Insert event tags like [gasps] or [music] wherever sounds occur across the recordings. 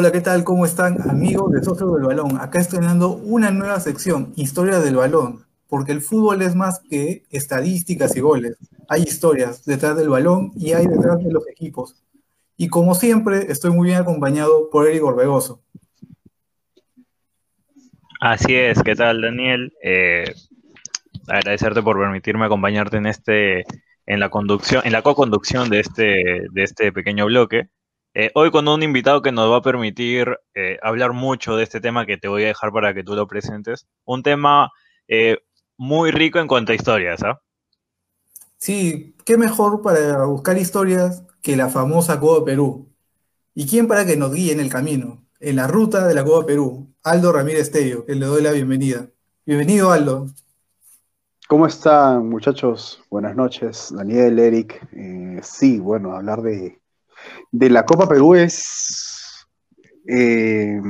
Hola, ¿qué tal? ¿Cómo están amigos de Socio del Balón? Acá estoy dando una nueva sección, Historia del Balón, porque el fútbol es más que estadísticas y goles. Hay historias detrás del balón y hay detrás de los equipos. Y como siempre, estoy muy bien acompañado por Eric Orbegoso. Así es, ¿qué tal Daniel? Eh, agradecerte por permitirme acompañarte en este, en la conducción, en la co-conducción de este, de este pequeño bloque. Eh, hoy con un invitado que nos va a permitir eh, hablar mucho de este tema que te voy a dejar para que tú lo presentes. Un tema eh, muy rico en cuanto a historias, ¿ah? Sí, qué mejor para buscar historias que la famosa Copa Perú. ¿Y quién para que nos guíe en el camino, en la ruta de la Copa Perú? Aldo Ramírez Tello, que le doy la bienvenida. Bienvenido, Aldo. ¿Cómo están, muchachos? Buenas noches, Daniel, Eric. Eh, sí, bueno, hablar de, de la Copa Perú es, eh,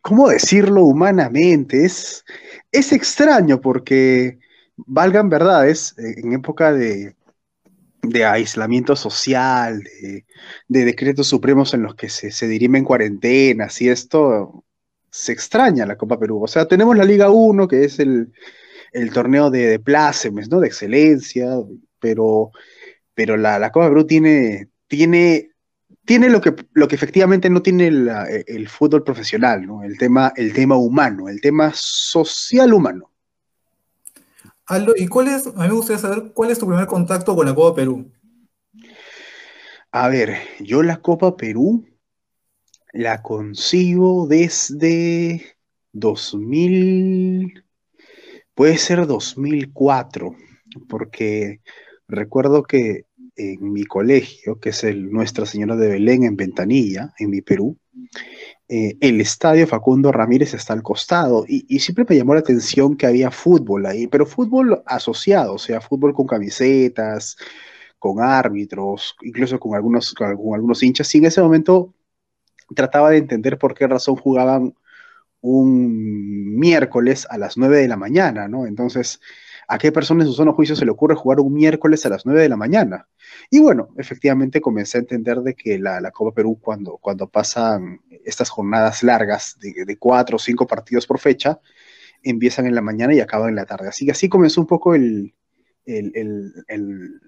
¿cómo decirlo humanamente? Es, es extraño porque, valgan verdades, en época de, de aislamiento social, de, de decretos supremos en los que se, se dirimen cuarentenas y esto, se extraña la Copa Perú. O sea, tenemos la Liga 1, que es el, el torneo de, de plácemes, ¿no? De excelencia, pero, pero la, la Copa Perú tiene, tiene, tiene lo, que, lo que efectivamente no tiene la- el fútbol profesional, ¿no? El tema, el tema humano, el tema social humano. Aldo, ¿y cuál es, a mí me gustaría saber cuál es tu primer contacto con la Copa Perú? A ver, yo la Copa Perú la consigo desde 2000, puede ser 2004, porque recuerdo que en mi colegio, que es el Nuestra Señora de Belén en Ventanilla, en mi Perú, eh, el estadio Facundo Ramírez está al costado y, y siempre me llamó la atención que había fútbol ahí, pero fútbol asociado, o sea, fútbol con camisetas, con árbitros, incluso con algunos, con, con algunos hinchas, y en ese momento trataba de entender por qué razón jugaban un miércoles a las 9 de la mañana, ¿no? Entonces, ¿a qué persona en su sano juicio se le ocurre jugar un miércoles a las 9 de la mañana? Y bueno, efectivamente comencé a entender de que la, la Copa Perú, cuando, cuando pasan estas jornadas largas de, cuatro o cinco partidos por fecha, empiezan en la mañana y acaban en la tarde. Así que así comenzó un poco el, el- el-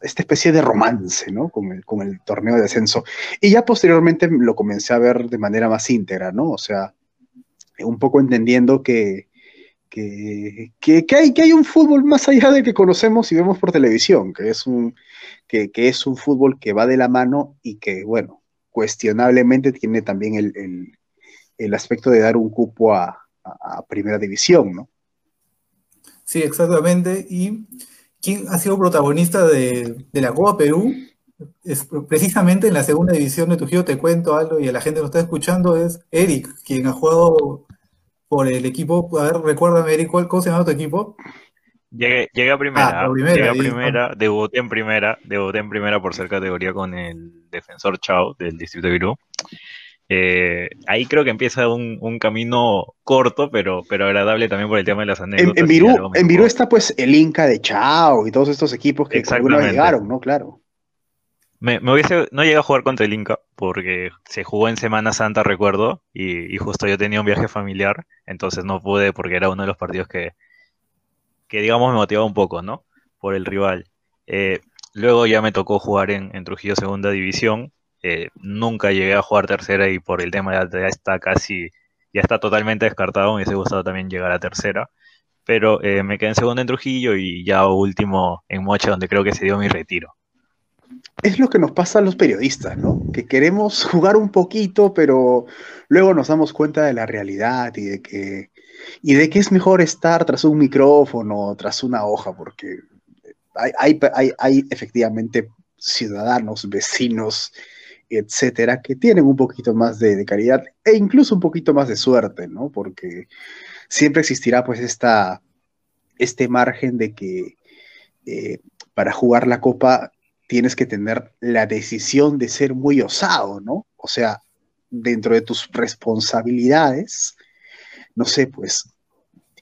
esta especie de romance, ¿no? Con el, el torneo de descenso. Y ya posteriormente lo comencé a ver de manera más íntegra, ¿no? O sea, un poco entendiendo que, que, que- que hay, que hay un fútbol más allá de que conocemos y vemos por televisión, que es un, que, que es un fútbol que va de la mano y que, bueno, cuestionablemente tiene también el, el- el aspecto de dar un cupo a, a- a primera división, ¿no? Sí, exactamente. ¿Y quién ha sido protagonista de, de la Copa Perú? Es precisamente en la segunda división de Trujillo, te cuento algo y a la gente que nos está escuchando, es Eric, quien ha jugado por el equipo. A ver, recuérdame, Eric, ¿cuál- ¿cómo se llama tu equipo? Llegué, llegué a primera, Ah, primera, llegué a primera, debuté en primera, debuté en primera por ser categoría con el defensor Chao del distrito de Virú. Eh, ahí creo que empieza un, un camino corto, pero, pero agradable también por el tema de las anécdotas. en Virú, en Virú está pues el Inca de Chao y todos estos equipos que alguna vez llegaron, ¿no? Claro. Me, hubiese, no llegué a jugar contra el Inca porque se jugó en Semana Santa, recuerdo, y, justo yo tenía un viaje familiar, entonces no pude porque era uno de los partidos que, que digamos me motivaba un poco, ¿no? Por el rival. Eh, luego ya me tocó jugar en, Trujillo Segunda División. eh, nunca llegué a jugar tercera y por el tema ya está casi, ya está totalmente descartado. Me hubiese gustado también llegar a tercera. Pero eh, me quedé en segunda en Trujillo y ya último en Mocha, donde creo que se dio mi retiro. Es lo que nos pasa a los periodistas, ¿no? Que queremos [laughs] jugar un poquito, pero luego nos damos cuenta de la realidad y de que, y de que es mejor estar tras un micrófono, tras una hoja, porque hay, hay, hay, efectivamente ciudadanos, vecinos, etcétera, que tienen un poquito más de, de calidad e incluso un poquito más de suerte, ¿no? Porque siempre existirá pues esta, este margen de que eh, para jugar la copa tienes que tener la decisión de ser muy osado, ¿no? O sea, dentro de tus responsabilidades, no sé, pues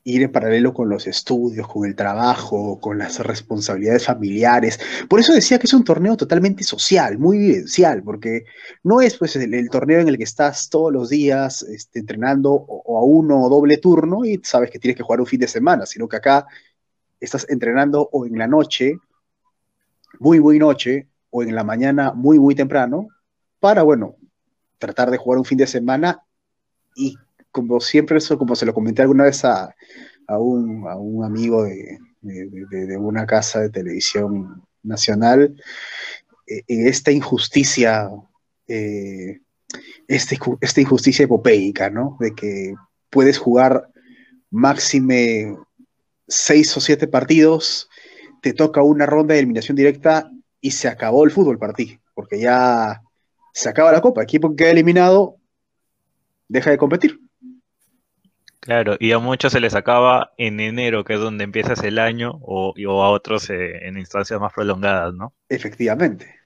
ir en paralelo con los estudios, con el trabajo, con las responsabilidades familiares. Por eso decía que es un torneo totalmente social, muy vivencial, porque no es pues el, torneo en el que estás todos los días este, entrenando o, a uno o doble turno y sabes que tienes que jugar un fin de semana, sino que acá estás entrenando o en la noche, muy, muy noche, o en la mañana, muy, muy temprano, para, bueno, tratar de jugar un fin de semana y como siempre, eso como se lo comenté alguna vez a, un, amigo de, una casa de televisión nacional, eh, esta injusticia, eh, este, esta injusticia epopeica, ¿no? De que puedes jugar máxime seis o siete partidos, te toca una ronda de eliminación directa y se acabó el fútbol para ti, porque ya se acaba la copa. Equipo que queda eliminado deja de competir. Claro, y a muchos se les acaba en enero, que es donde empiezas el año, o, a otros eh, en instancias más prolongadas, ¿no? Efectivamente.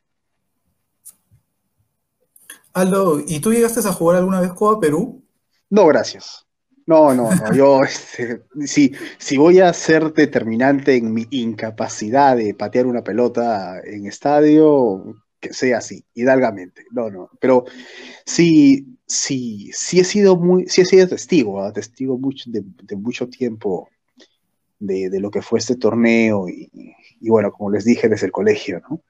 Aldo, ¿y tú llegaste a jugar alguna vez Copa Perú? No, gracias. No, no, no. Yo, [laughs] este, si, si voy a ser determinante en mi incapacidad de patear una pelota en estadio, que sea así, hidalgamente. No, no. Pero sí, sí, sí he sido muy, sí he sido testigo, ¿ah? testigo mucho, de, mucho tiempo de, lo que fue este torneo y, bueno, como les dije, desde el colegio, ¿no?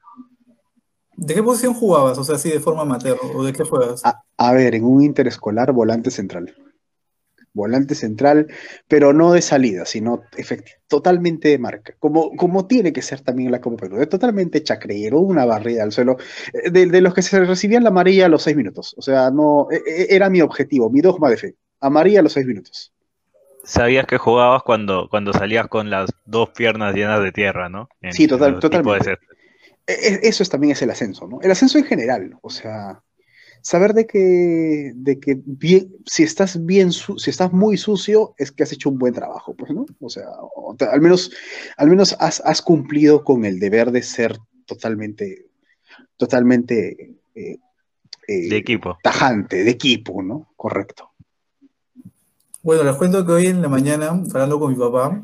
¿De qué posición jugabas? O sea, así de forma amateur, ¿o de qué juegas? a ver, en un interescolar volante central volante central, pero no de salida, sino totalmente de marca, como, como tiene que ser también la Copa Perú, de totalmente chacreero, una barrida al suelo, eh, de, los que se recibían la amarilla a los seis minutos, o sea, no, e, e, era mi objetivo, mi dogma de fe, amarilla a los seis minutos. Sabías que jugabas cuando, cuando salías con las dos piernas llenas de tierra, ¿no? sí, total, totalmente. E, eso es, también es el ascenso, ¿no? El ascenso en general, o sea, saber de que, de que bien, si estás bien, si estás muy sucio, es que has hecho un buen trabajo, pues, ¿no? O sea, al menos, al menos has, cumplido con el deber de ser totalmente, totalmente eh, eh, de equipo. Tajante, de equipo, ¿no? Correcto. Bueno, les cuento que hoy en la mañana, hablando con mi papá,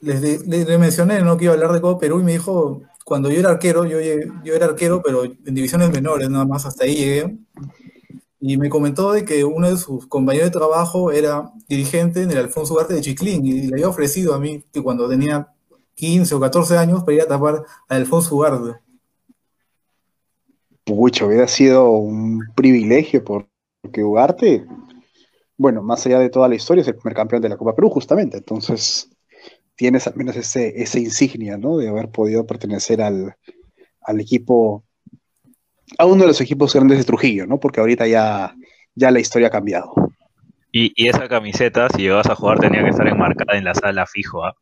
les, les, mencioné ¿no? que iba a hablar de Copa Perú y me dijo, cuando yo era arquero, yo, yo era arquero, pero en divisiones menores, nada más hasta ahí llegué. Y me comentó de que uno de sus compañeros de trabajo era dirigente en el Alfonso Ugarte de Chiclín y le había ofrecido a mí que cuando tenía 15 o 14 años para ir a tapar a Alfonso Ugarte. Pucha, hubiera sido un privilegio porque Ugarte, bueno, más allá de toda la historia, es el primer campeón de la Copa Perú, justamente. Entonces, tienes al menos ese, esa insignia, ¿no? De haber podido pertenecer al, equipo, a uno de los equipos grandes de Trujillo, ¿no? Porque ahorita ya, ya la historia ha cambiado. Y, esa camiseta, si llegabas a jugar, tenía que estar enmarcada en la sala fijo, ¿ah?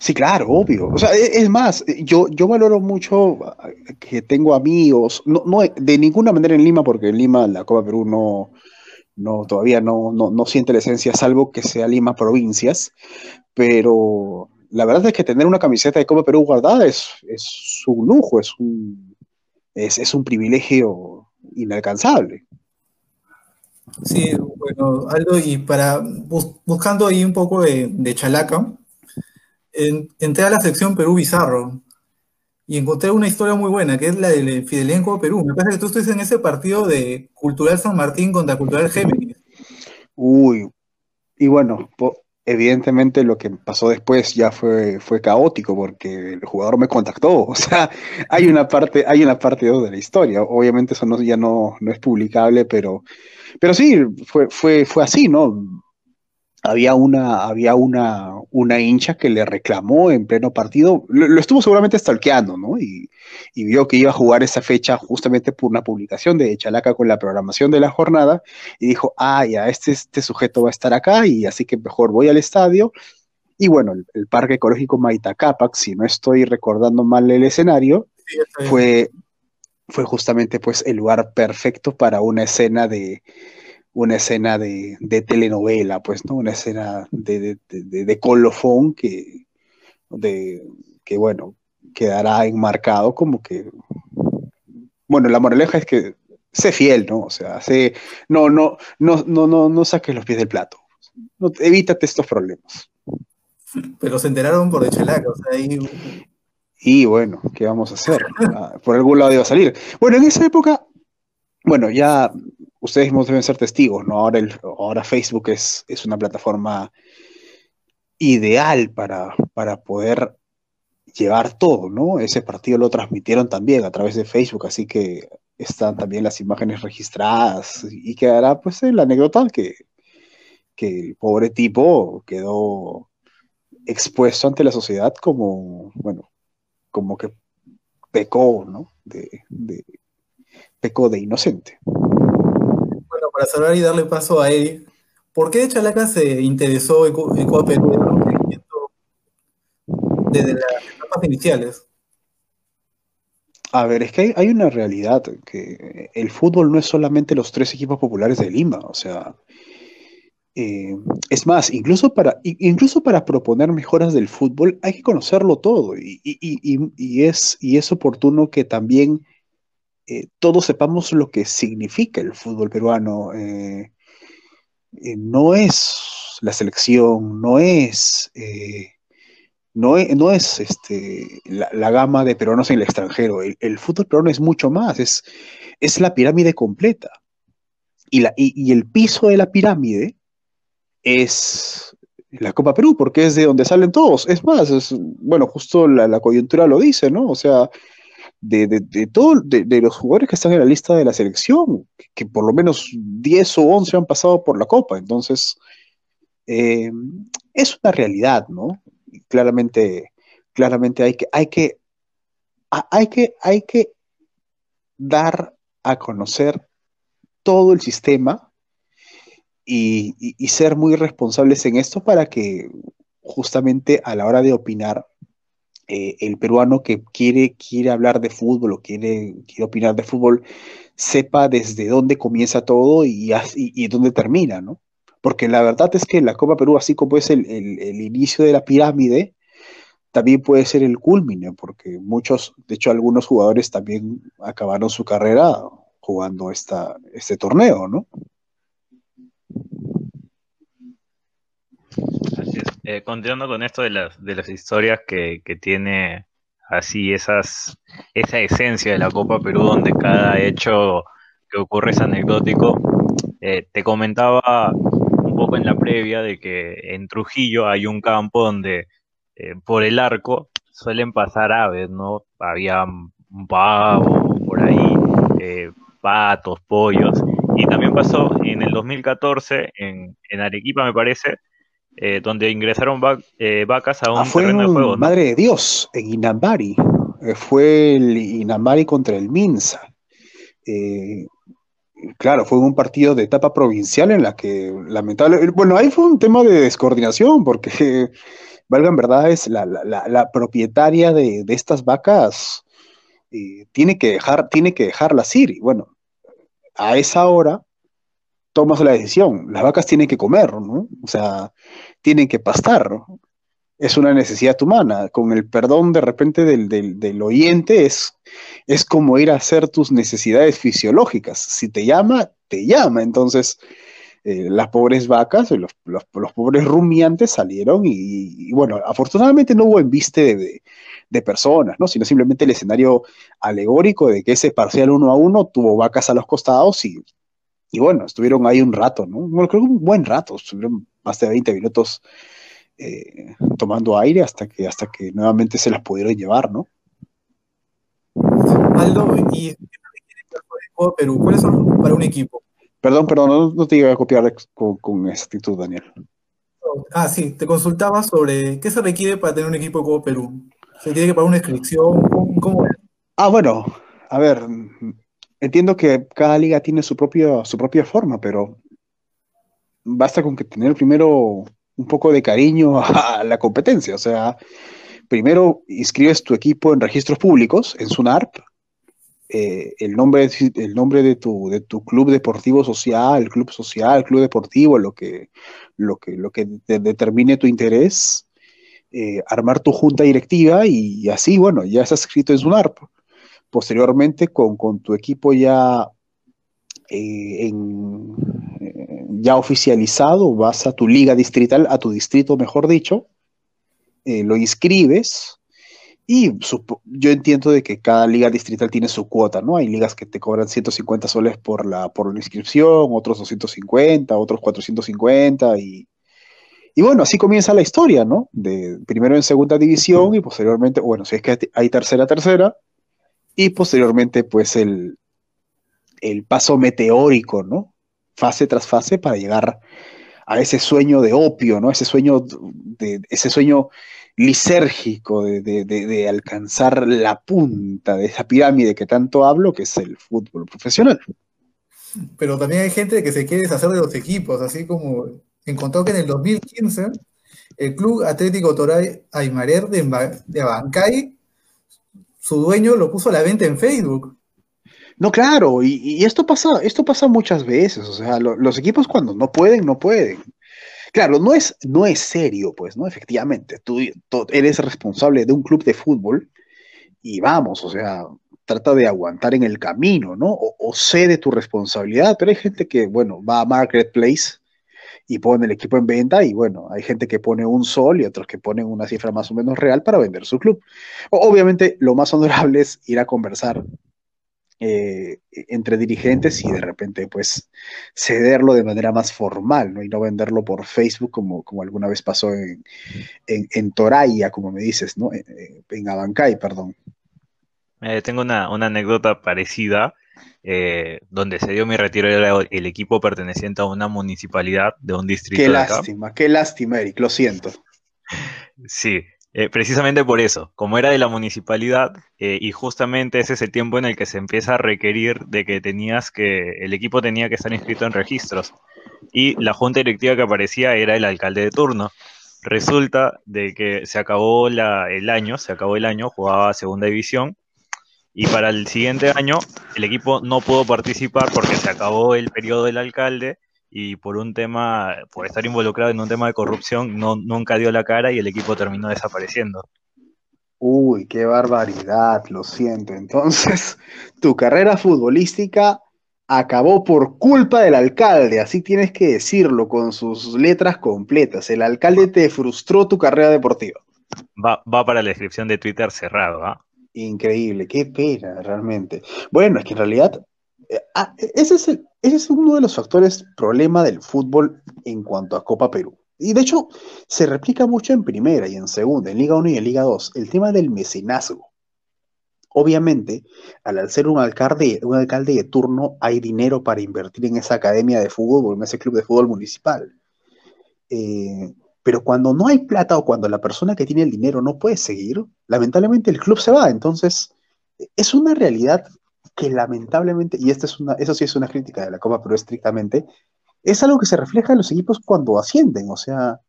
Sí, claro, obvio. O sea, e, es más, yo, yo valoro mucho que tengo amigos, no, no de ninguna manera en Lima, porque en Lima la Copa Perú no, no, todavía no, no, siente la esencia, salvo que sea Lima provincias, pero la verdad es que tener una camiseta de Copa Perú guardada es, es un lujo, es un, es, un privilegio inalcanzable. Sí, bueno, Aldo, y para buscando ahí un poco de, chalaca, entré a la sección Perú Bizarro y encontré una historia muy buena, que es la de Fidelidad en Copa Perú. Me parece que tú estás en ese partido de Cultural San Martín contra Cultural Géminis. Uy, y bueno, evidentemente lo que pasó después ya fue, fue caótico porque el jugador me contactó. [laughs] O sea, hay una parte, hay una parte de la historia. Obviamente eso ya no, no es publicable, pero, pero sí, fue, fue, fue así, ¿no? Había una, había una, una hincha que le reclamó en pleno partido, lo, estuvo seguramente stalkeando, ¿no? Y, vio que iba a jugar esa fecha justamente por una publicación de Chalaca con la programación de la jornada, y dijo, ah, ya, este, este sujeto va a estar acá, y así que mejor voy al estadio. Y bueno, el, Parque Ecológico Maitacapac, si no estoy recordando mal el escenario, fue, fue justamente pues el lugar perfecto para una escena de una escena de, telenovela, pues, ¿no? Una escena de, colofón que, de, que, bueno, quedará enmarcado como que, bueno, la moraleja es que sé fiel, ¿no? O sea, sé, no, no, no, no, no, no saques los pies del plato. No, evítate estos problemas. Pero se enteraron por Echelaca, o sea, ahí... Y bueno, ¿qué vamos a hacer? Ah, por algún lado iba a salir. Bueno, en esa época, bueno, ya ustedes mismos deben ser testigos, ¿no? Ahora, el, ahora Facebook es, una plataforma ideal para, poder llevar todo, ¿no? Ese partido lo transmitieron también a través de Facebook, así que están también las imágenes registradas y quedará pues la anécdota que, que el pobre tipo quedó expuesto ante la sociedad como, bueno, como que pecó, ¿no? De, de, pecó de inocente. Para salvar y darle paso a Eric, ¿por qué Chalaca se interesó en, Perú desde las etapas iniciales? A ver, es que hay, una realidad, que el fútbol no es solamente los tres equipos populares de Lima, o sea, eh, es más, incluso para, incluso para proponer mejoras del fútbol hay que conocerlo todo y, y, y, es, es, oportuno que también eh, todos sepamos lo que significa el fútbol peruano. Eh, eh no es la selección, no es no es, no es este, la, gama de peruanos en el extranjero. El, fútbol peruano es mucho más, es, es la pirámide completa. Y, la, y, el piso de la pirámide es la Copa Perú, porque es de donde salen todos. Es más, bueno, justo la, la, coyuntura lo dice, ¿no? O sea, de, de, de de, de, los jugadores que están en la lista de la selección, que, por lo menos 10 o 11 han pasado por la Copa. Entonces, eh, es una realidad, ¿no? claramente, claramente hay que, hay que, hay que, hay que dar a conocer todo el sistema y, ser muy responsables en esto para que justamente a la hora de opinar, eh, el peruano que quiere, quiere hablar de fútbol o quiere, opinar de fútbol, sepa desde dónde comienza todo y, dónde termina, ¿no? porque la verdad es que la Copa Perú, así como es el, el, el inicio de la pirámide, también puede ser el culmine, porque muchos, de hecho algunos jugadores también acabaron su carrera jugando esta, este torneo, ¿no? Eh, continuando con esto de las, de las historias que, que tiene así esas, esa esencia de la Copa Perú, donde cada hecho que ocurre es anecdótico, eh, te comentaba poco en la previa de que en Trujillo hay un campo donde eh, por el arco suelen pasar aves, ¿no? Había un pavo por ahí, patos, pollos, y también pasó en el 2014 en, en Arequipa, me parece, eh, donde ingresaron va eh, vacas a un ah, fue terreno de juego. ¿no? Madre de Dios, en Inambari. Eh, fue el Inambari contra el Minsa. Eh, claro, fue un partido de etapa provincial en la que lamentablemente, bueno, ahí fue un tema de descoordinación, porque, [laughs] valga en verdad, es la, la, la propietaria de, de, estas vacas eh, tiene, que dejar, tiene que dejarlas ir. Y bueno, a esa hora tomas la decisión, las vacas tienen que comer, ¿no? O sea, tienen que pastar, ¿no? es una necesidad humana. Con el perdón de repente del, del, oyente, es, es como ir a hacer tus necesidades fisiológicas. Si te llama, te llama. Entonces, eh, las pobres vacas, los, los, los, pobres rumiantes salieron y, bueno, afortunadamente no hubo embiste de, de, personas, ¿no? sino simplemente el escenario alegórico de que ese parcial uno a uno tuvo vacas a los costados y, y bueno, estuvieron ahí un rato, ¿no? Creo que un buen rato, estuvieron más de 20 minutos eh, tomando aire hasta que, hasta que nuevamente se las pudieron llevar, ¿no? Aldo, ¿y Perú? ¿Cuáles son para un equipo? Perdón, perdón, no, no te iba a copiar con, con exactitud, Daniel. Ah, sí, te consultaba sobre qué se requiere para tener un equipo como Perú. ¿Se tiene que pagar una inscripción? ¿Cómo, es? Ah, bueno, a ver, entiendo que cada liga tiene su propia, su propia forma, pero basta con que tener primero un poco de cariño [laughs] a la competencia. O sea, primero inscribes tu equipo en registros públicos, en SUNARP, eh, el, nombre, el nombre de tu, de tu club deportivo social, club social, club deportivo, lo que, lo que, lo que de, determine tu interés. eh, armar tu junta directiva y, así, bueno, ya estás escrito en SUNARP. Posteriormente, con, con tu equipo ya, eh, eh, ya oficializado, vas a tu liga distrital, a tu distrito, mejor dicho, lo inscribes y yo entiendo de que cada liga distrital tiene su cuota, ¿no? Hay ligas que te cobran 150 soles por la, por inscripción, otros 250, otros 450 y, y bueno, así comienza la historia, ¿no? De primero en segunda división y posteriormente, bueno, si es que hay tercera, tercera, y posteriormente pues el, el paso meteórico, ¿no? Fase tras fase para llegar a ese sueño de opio, ¿no? Ese sueño de, ese sueño lisérgico de, alcanzar la punta de esa pirámide que tanto hablo, que es el fútbol profesional. Pero también hay gente que se quiere deshacer de los equipos, así como encontró que en el 2015 el Club Atlético Toray Aymarer de, de Abancay, su dueño lo puso a la venta en Facebook. No, claro, y, esto pasa, esto pasa muchas veces, o sea, los equipos cuando no pueden, no pueden. Claro, no es, no es serio, pues, ¿no? Efectivamente, tú, eres responsable de un club de fútbol y vamos, o sea, trata de aguantar en el camino, ¿no? O, o cede tu responsabilidad, pero hay gente que, bueno, va a Marketplace y pone el equipo en venta y bueno, hay gente que pone un sol y otros que ponen una cifra más o menos real para vender su club. Obviamente lo más honorable es ir a conversar eh, entre dirigentes y de repente pues cederlo de manera más formal, ¿no? Y no venderlo por Facebook como, como alguna vez pasó en, en, Toraya, como me dices, ¿no? En, en Abancay, perdón. Eh, tengo una, una, anécdota parecida, eh, donde se dio mi retiro era el equipo perteneciente a una municipalidad de un distrito. Qué lástima, qué lástima, Eric, lo siento. Sí, eh, precisamente por eso, como era de la municipalidad eh, y justamente ese es el tiempo en el que se empieza a requerir de que tenías que, el equipo tenía que estar inscrito en registros y la junta directiva que aparecía era el alcalde de turno. Resulta de que se acabó la, el año, se acabó el año, jugaba segunda división y para el siguiente año el equipo no pudo participar porque se acabó el periodo del alcalde y por un tema, por estar involucrado en un tema de corrupción, no, nunca dio la cara y el equipo terminó desapareciendo. Uy, qué barbaridad, lo siento. Entonces, [laughs] tu carrera futbolística acabó por culpa del alcalde, así tienes que decirlo con sus letras completas. El alcalde te frustró tu carrera deportiva. Va, va para la descripción de Twitter cerrado, ¿ah? Increíble, qué pena, realmente. Bueno, es que en realidad, ese es uno de los factores problema del fútbol en cuanto a Copa Perú. Y de hecho, se replica mucho en primera y en segunda, en Liga 1 y en Liga 2, el tema del mecenazgo. Obviamente, al ser un alcalde, un alcalde de turno, hay dinero para invertir en esa academia de fútbol, en ese club de fútbol municipal. Eh, pero cuando no hay plata o cuando la persona que tiene el dinero no puede seguir, lamentablemente el club se va. Entonces, es una realidad que lamentablemente, y esta es una, eso sí es una crítica de la Copa, pero estrictamente, es algo que se refleja en los equipos cuando ascienden. O sea,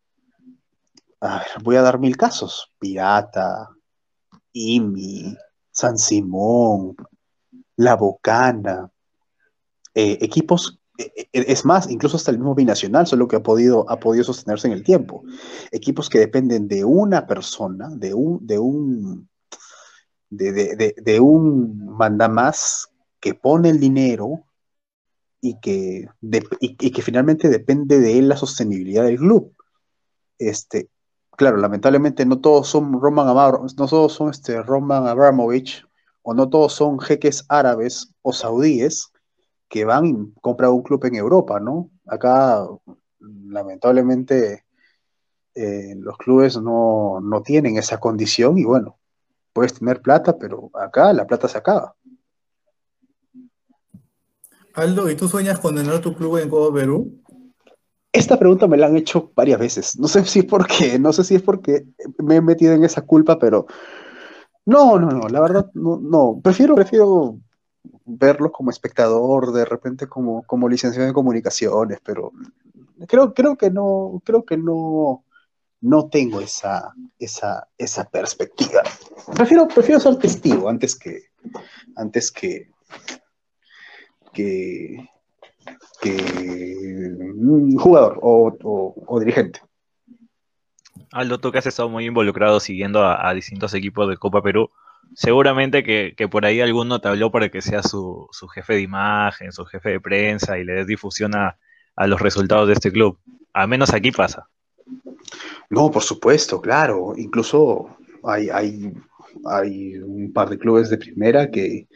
voy a dar mil casos. Pirata, IMI, San Simón, La Bocana, eh, equipos, eh, eh, es más, incluso hasta el mismo binacional, solo que ha podido, ha podido sostenerse en el tiempo. Equipos que dependen de una persona, de un, de un de, un mandamás que pone el dinero y que, y, que finalmente depende de él la sostenibilidad del club. Este, claro, lamentablemente no todos son Roman no todos son este Roman Abramovich, o no todos son jeques árabes o saudíes que van y compran un club en Europa, ¿no? Acá, lamentablemente, eh, los clubes no, no tienen esa condición y bueno, puedes tener plata, pero acá la plata se acaba. Aldo, ¿y tú sueñas con tener tu club en Copa Perú? Esta pregunta me la han hecho varias veces. No sé si es porque, no sé si es porque me he metido en esa culpa, pero no, no, no, la verdad, no, no. Prefiero, prefiero verlo como espectador, de repente como, como licenciado en comunicaciones, pero creo, creo que no, creo que no, no tengo esa, esa, esa perspectiva. Prefiero, prefiero ser testigo antes que, antes que, que, que un jugador o, dirigente. Aldo, tú que has estado muy involucrado siguiendo a, distintos equipos de Copa Perú, seguramente que, por ahí alguno te habló para que sea su, jefe de imagen, su jefe de prensa y le des difusión a, los resultados de este club. Al menos aquí pasa. No, por supuesto, claro. Incluso hay, hay, hay un par de clubes de primera que,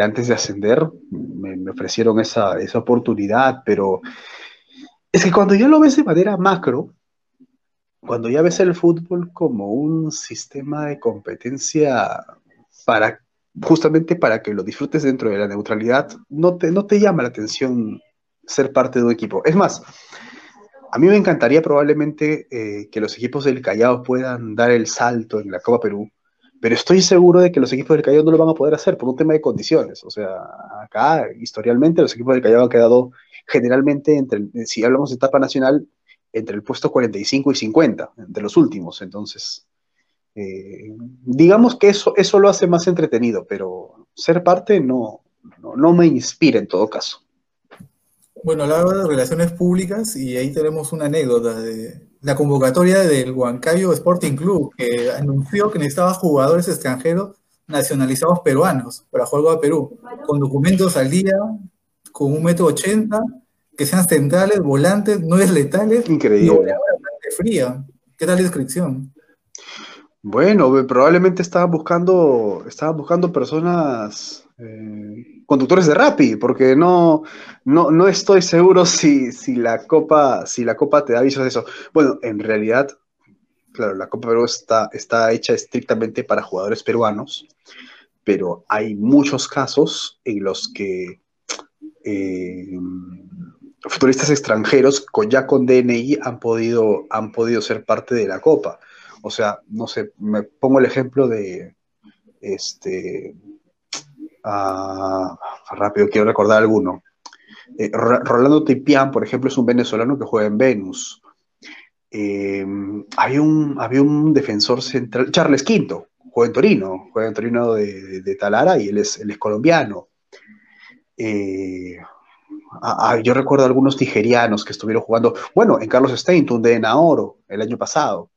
antes de ascender me, ofrecieron esa, esa oportunidad, pero es que cuando ya lo ves de manera macro, cuando ya ves el fútbol como un sistema de competencia para justamente para que lo disfrutes dentro de la neutralidad, no te, no te llama la atención ser parte de un equipo. Es más, a mí me encantaría probablemente eh, que los equipos del Callao puedan dar el salto en la Copa Perú, pero estoy seguro de que los equipos del Callao no lo van a poder hacer por un tema de condiciones. O sea, acá, historialmente, los equipos del Callao han quedado generalmente, entre, si hablamos de etapa nacional, entre el puesto 45 y 50, entre los últimos. Entonces, eh, digamos que eso, eso lo hace más entretenido, pero ser parte no, no, me inspira en todo caso. Bueno, hablaba de relaciones públicas y ahí tenemos una anécdota de la convocatoria del Huancayo Sporting Club, que anunció que necesitaba jugadores extranjeros nacionalizados peruanos para jugar a Perú, con documentos al día, con un metro ochenta, que sean centrales, volantes, no es letales. Increíble. Fría. ¿Qué tal la descripción? Bueno, probablemente estaban buscando, estaban buscando personas, eh, conductores de Rappi, porque no, no, no estoy seguro si, si, la Copa, si la Copa te da avisos de eso. Bueno, en realidad, claro, la Copa Perú está, está hecha estrictamente para jugadores peruanos, pero hay muchos casos en los que eh, futbolistas extranjeros con, ya con DNI han podido, han podido ser parte de la Copa. O sea, no sé, me pongo el ejemplo de este rápido, quiero recordar alguno. Eh, Rolando Tipián, por ejemplo, es un venezolano que juega en Venus. Eh, había, un, había un defensor central, Charles Quinto, juega en Torino, juega en Torino de, Talara y él es, él es colombiano. Eh, yo recuerdo algunos tijerianos que estuvieron jugando, bueno, en Carlos Steinton de Naoro el año pasado.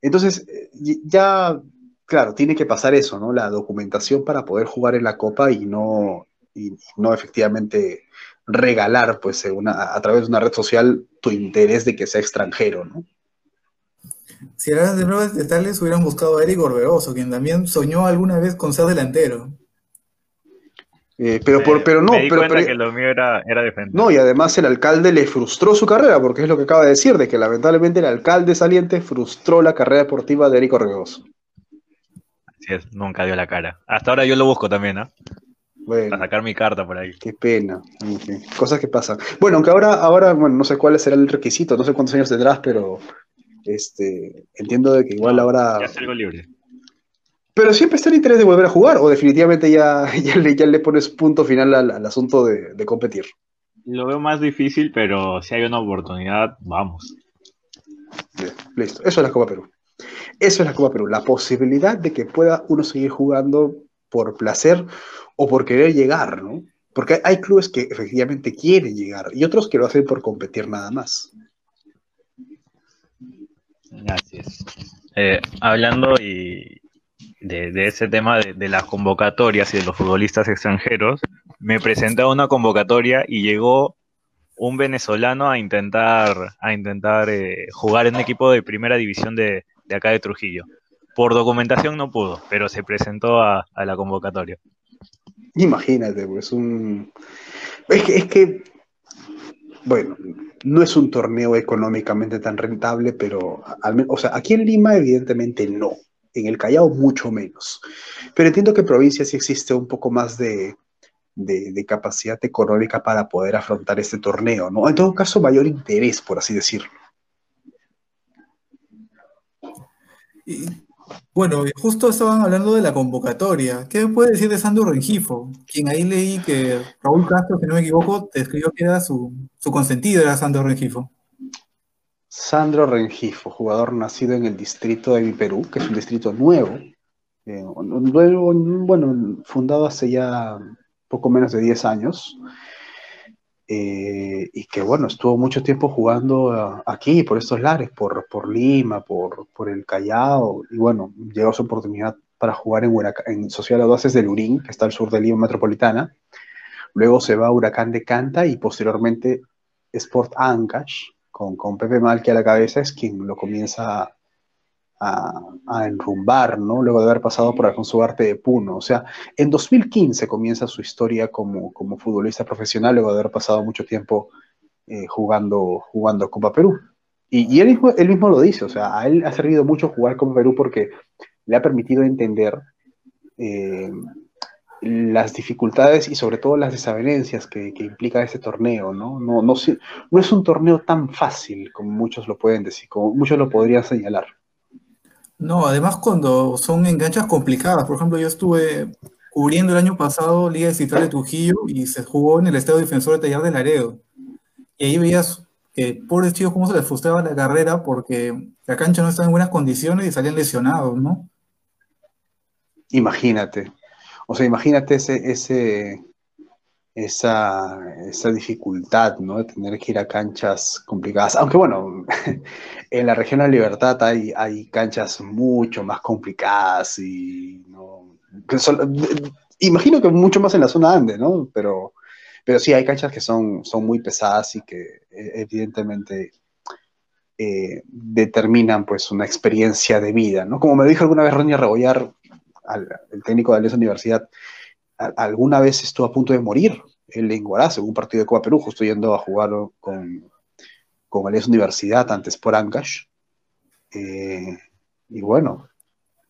Entonces, eh, ya, claro, tiene que pasar eso, ¿no? La documentación para poder jugar en la Copa y no, y no efectivamente regalar, pues, una, a través de una red social tu interés de que sea extranjero, ¿no? Si eran de nuevos detalles, hubieran buscado a Eric Orbegoso, quien también soñó alguna vez con ser delantero. Eh, pero, por, pero no, me di pero, cuenta que lo mío era, era defender. No, y además el alcalde le frustró su carrera, porque es lo que acaba de decir, de que lamentablemente el alcalde saliente frustró la carrera deportiva de Eric Orregoso. Así es, nunca dio la cara. Hasta ahora yo lo busco también, ¿no? Bueno, Para sacar mi carta por ahí. Qué pena. Cosas que pasan. Bueno, aunque ahora, ahora, bueno, no sé cuál será el requisito, no sé cuántos años tendrás, pero este, entiendo de que igual ahora. Ya salgo libre. Pero siempre está el interés de volver a jugar, o definitivamente ya, [laughs] ya, le, ya le pones punto final al, asunto de, competir. Lo veo más difícil, pero si hay una oportunidad, vamos. Bien, listo. Eso es la Copa Perú. Eso es la Copa Perú. La posibilidad de que pueda uno seguir jugando por placer o por querer llegar, ¿no? Porque hay clubes que efectivamente quieren llegar y otros que lo hacen por competir nada más. Gracias. Eh, hablando de, ese tema de, las convocatorias y de los futbolistas extranjeros, me presenté a una convocatoria y llegó un venezolano a intentar, a intentar eh, jugar en un equipo de primera división de, acá de Trujillo. Por documentación no pudo, pero se presentó a, la convocatoria. Imagínate, pues un... Es que, es que, bueno, no es un torneo económicamente tan rentable, pero al menos, o sea, aquí en Lima evidentemente no en el Callao mucho menos. Pero entiendo que en provincia sí existe un poco más de, capacidad económica para poder afrontar este torneo, ¿no? En todo caso, mayor interés, por así decirlo. Y, bueno, justo estaban hablando de la convocatoria. ¿Qué puede decir de Sandro Rengifo? Quien ahí leí que Raúl Castro, si no me equivoco, te escribió que era su, su consentido, era Sandro Rengifo. Sandro Rengifo, jugador nacido en el distrito de Perú, que es un distrito nuevo, eh, bueno, fundado hace ya poco menos de 10 años. Eh, y que bueno, estuvo mucho tiempo jugando ah, aquí, por estos lares, por, por Lima, por, por el Callao, y bueno, llegó su oportunidad para jugar en, Huraca- en Social Audaces de Lurín, que está al sur de Lima Metropolitana. Luego se va a Huracán de Canta y posteriormente Sport Ancash, con, con Pepe Malqui a la cabeza, es quien lo comienza a, a enrumbar, ¿no? Luego de haber pasado por Alfonso Ugarte de Puno. O sea, en 2015 comienza su historia como, como futbolista profesional, luego de haber pasado mucho tiempo eh, jugando, jugando Copa Perú. Y, y él, mismo, él mismo lo dice, o sea, a él ha servido mucho jugar Copa Perú porque le ha permitido entender eh, las dificultades y sobre todo las desavenencias que, que implica este torneo, ¿no? No, no, no es un torneo tan fácil como muchos lo pueden decir, como muchos lo podrían señalar. No, además cuando son enganchas complicadas, por ejemplo, yo estuve cubriendo el año pasado Liga Distrital de Trujillo y se jugó en el Estadio Defensor de Tallar de Laredo. Y ahí veías que pobres chicos cómo se les frustraba la carrera porque la cancha no estaba en buenas condiciones y salían lesionados, ¿no? Imagínate. O sea, imagínate ese, ese, esa, esa dificultad, ¿no? De tener que ir a canchas complicadas. Aunque bueno, [laughs] en la región de la Libertad hay, hay canchas mucho más complicadas y no, imagino que mucho más en la zona Ande, ¿no? Pero, pero sí, hay canchas que son, son muy pesadas y que eh, evidentemente eh, determinan pues una experiencia de vida, ¿no? Como me dijo alguna vez Ronnie Rebollar, el técnico de Alianza Universidad, alguna vez estuvo a punto de morir en Huaraz, en un partido de Copa Perú, justo yendo a jugar con, con Alianza Universidad antes por Ancash. Eh, y bueno,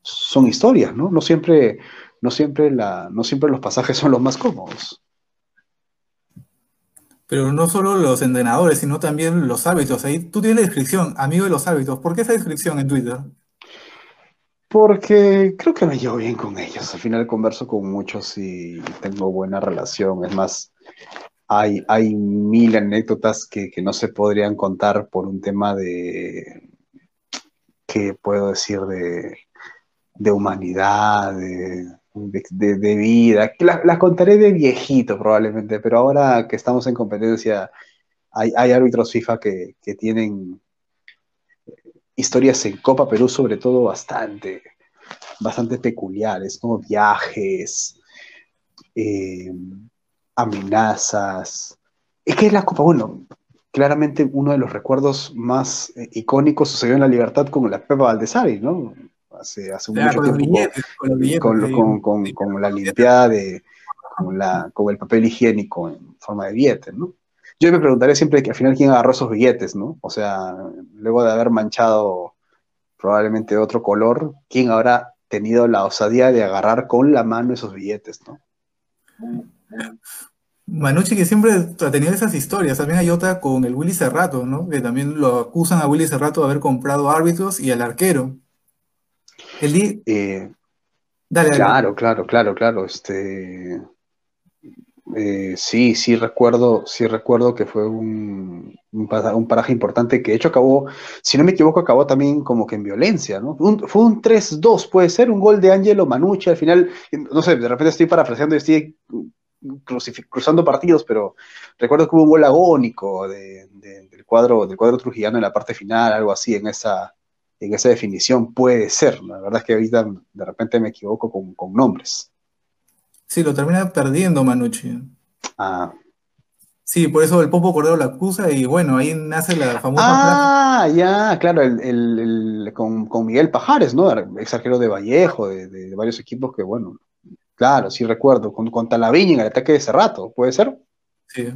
son historias, ¿no? No siempre, no siempre, la, no siempre los pasajes [laughs] son los más cómodos. Pero no solo los entrenadores, sino también los hábitos. Ahí tú tienes la descripción, amigo de los hábitos. ¿Por qué esa descripción en Twitter? Porque creo que me llevo bien con ellos. Al final converso con muchos y tengo buena relación. Es más, hay, hay mil anécdotas que, que no se podrían contar por un tema de, ¿qué puedo decir? De, de humanidad, de, de, vida. Las las contaré de viejito probablemente, pero ahora que estamos en competencia, hay, hay árbitros FIFA que, que tienen historias en Copa Perú, sobre todo bastante, bastante peculiares, ¿no? Viajes, eh, amenazas. Es que es la Copa, bueno, claramente uno de los recuerdos más eh, icónicos sucedió en la Libertad con la Pepa Valdesari, ¿no? Hace, hace Ya, mucho con los tiempo, billetes, con los billetes. con, la limpiada de, con, la, con el papel higiénico en forma de billete, ¿no? Yo me preguntaré siempre que al final quién agarró esos billetes, ¿no? O sea, luego de haber manchado probablemente de otro color, ¿quién habrá tenido la osadía de agarrar con la mano esos billetes, ¿no? Manucci que siempre ha tenido esas historias. También hay otra con el Willy Cerrato, ¿no? Que también lo acusan a Willy Cerrato de haber comprado árbitros y al arquero. El Eh, Dale, dale. Claro, claro, claro, claro. Este, eh, sí, sí recuerdo, sí recuerdo que fue un, un, para- un paraje importante que de hecho acabó, si no me equivoco, acabó también como que en violencia, ¿no? Un- fue un 3-2, puede ser, un gol de Angelo Manucci al final, no sé, de repente estoy parafraseando y estoy cruzando partidos, pero recuerdo que hubo un gol agónico de- de- del cuadro, del cuadro trujillano en la parte final, algo así, en esa, en esa definición, puede ser. La verdad es que ahorita de repente me equivoco con, con nombres. Sí, lo termina perdiendo Manucci. Ah, Sí, por eso el Popo Cordero lo acusa y bueno, ahí nace la famosa frase. Ah, ya, claro, el, el- el- con, con Miguel Pajares, ¿no? Ex arquero de Vallejo, de varios equipos que, bueno, claro, sí recuerdo, con, con Talaviña en el ataque de Cerrato, ¿puede ser? Sí.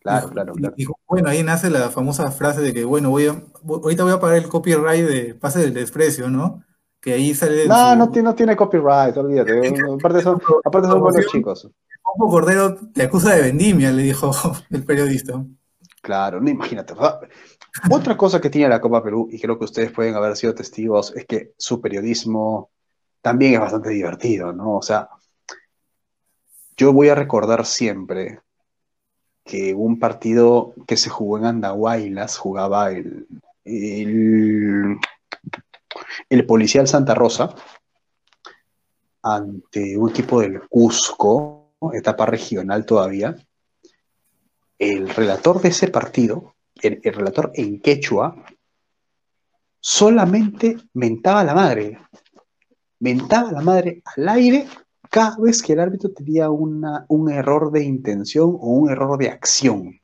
Claro, Y- claro, claro. y bueno, ahí nace la famosa frase de que, bueno, voy a, ahorita voy a pagar el copyright de Pase del Desprecio, ¿no? Que ahí sale No, su- no, tiene- no tiene copyright, olvídate. [laughs] Aparte son, aparte son buenos chicos. Popo Cordero te acusa de vendimia, le dijo [laughs] el periodista. Claro, no imagínate. ¿verdad? Otra cosa que tiene la Copa Perú, y creo que ustedes pueden haber sido testigos, es que su periodismo también es bastante divertido, ¿no? O sea, yo voy a recordar siempre que un partido que se jugó en Andahuaylas jugaba el, el, Policial Santa Rosa ante un equipo del Cusco, etapa regional todavía. el relator de ese partido, el, el relator en quechua, solamente mentaba a la madre. Mentaba a la madre al aire cada vez que el árbitro tenía una, un error de intención o un error de acción.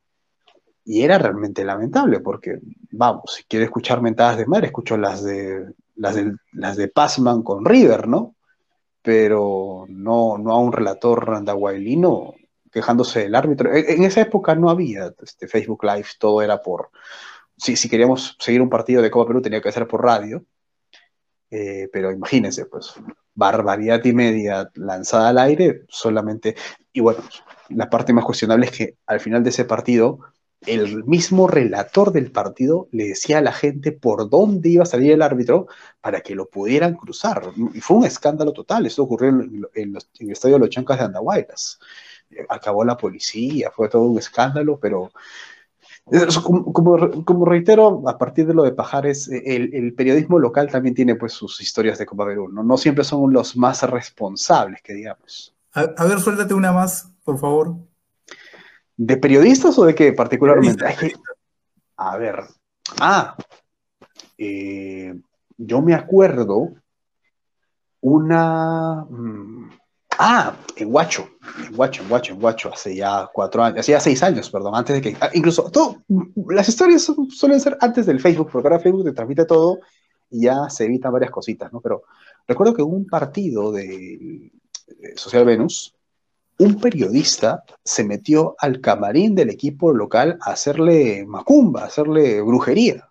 Y era realmente lamentable, porque, vamos, si quiero escuchar mentadas de madre, escucho las de, las de, las Passman con River, ¿no? Pero no, no a un relator andahuaylino quejándose del árbitro. En, en esa época no había este, Facebook Live, todo era por... Si, si queríamos seguir un partido de Copa Perú tenía que ser por radio, eh, pero imagínense, pues, barbaridad y media lanzada al aire, solamente. Y bueno, la parte más cuestionable es que al final de ese partido, el mismo relator del partido le decía a la gente por dónde iba a salir el árbitro para que lo pudieran cruzar. Y fue un escándalo total. Esto ocurrió en, los- en el estadio de los Chancas de Andahuaylas. Acabó la policía, fue todo un escándalo, pero como, como- como reitero, a partir de lo de Pajares, eh, el, el periodismo local también tiene pues sus historias de Copa Perú, ¿no? No siempre son los más responsables, que digamos. A, a ver, suéltate una más, por favor. ¿De periodistas o de qué particularmente? A ver. Ah, eh, yo me acuerdo una... mm, ah, en Huacho, en Huacho, en Huacho, en Huacho, hace ya cuatro años, hace ya seis años, perdón, antes de que... ah, incluso, todo, las historias suelen ser antes del Facebook, porque ahora Facebook te transmite todo y ya se evitan varias cositas, ¿no? Pero recuerdo que hubo un partido de, de Social Venus, un periodista se metió al camarín del equipo local a hacerle macumba, a hacerle brujería.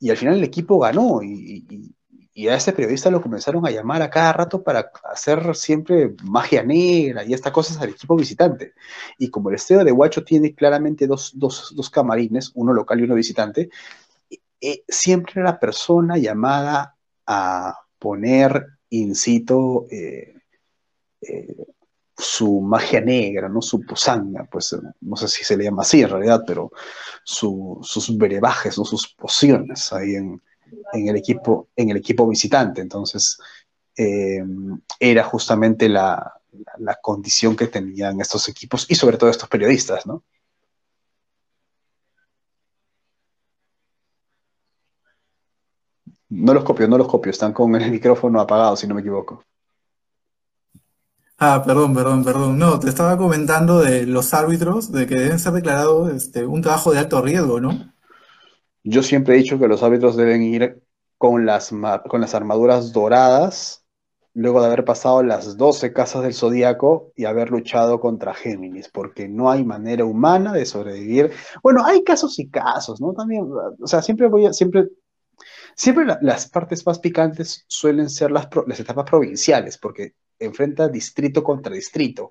Y al final el equipo ganó y, y- y a ese periodista lo comenzaron a llamar a cada rato para hacer siempre magia negra y estas cosas al equipo visitante. Y como el estadio de Huacho tiene claramente dos, dos- dos camarines, uno local y uno visitante, eh, siempre la persona llamada a poner in situ eh, eh, su magia negra, ¿no? Su posanga, pues no sé si se le llama así en realidad, pero su- sus brebajes, ¿no? Sus pociones ahí en, en el equipo, en el equipo visitante. Entonces, eh, era justamente la, la- condición que tenían estos equipos y sobre todo estos periodistas, ¿no? No los copio, no los copio, están con el [laughs] micrófono apagado, si no me equivoco. Ah, perdón, perdón, perdón. No, te estaba comentando de los árbitros, de que deben ser declarados este, un trabajo de alto riesgo, ¿no? Yo siempre he dicho que los árbitros deben ir con las, con las armaduras doradas, luego de haber pasado las 12 casas del zodíaco y haber luchado contra Géminis, porque no hay manera humana de sobrevivir. Bueno, hay casos y casos, ¿no? También, o sea, siempre voy a, siempre, siempre la- las partes más picantes suelen ser las, las etapas provinciales, porque enfrenta distrito contra distrito.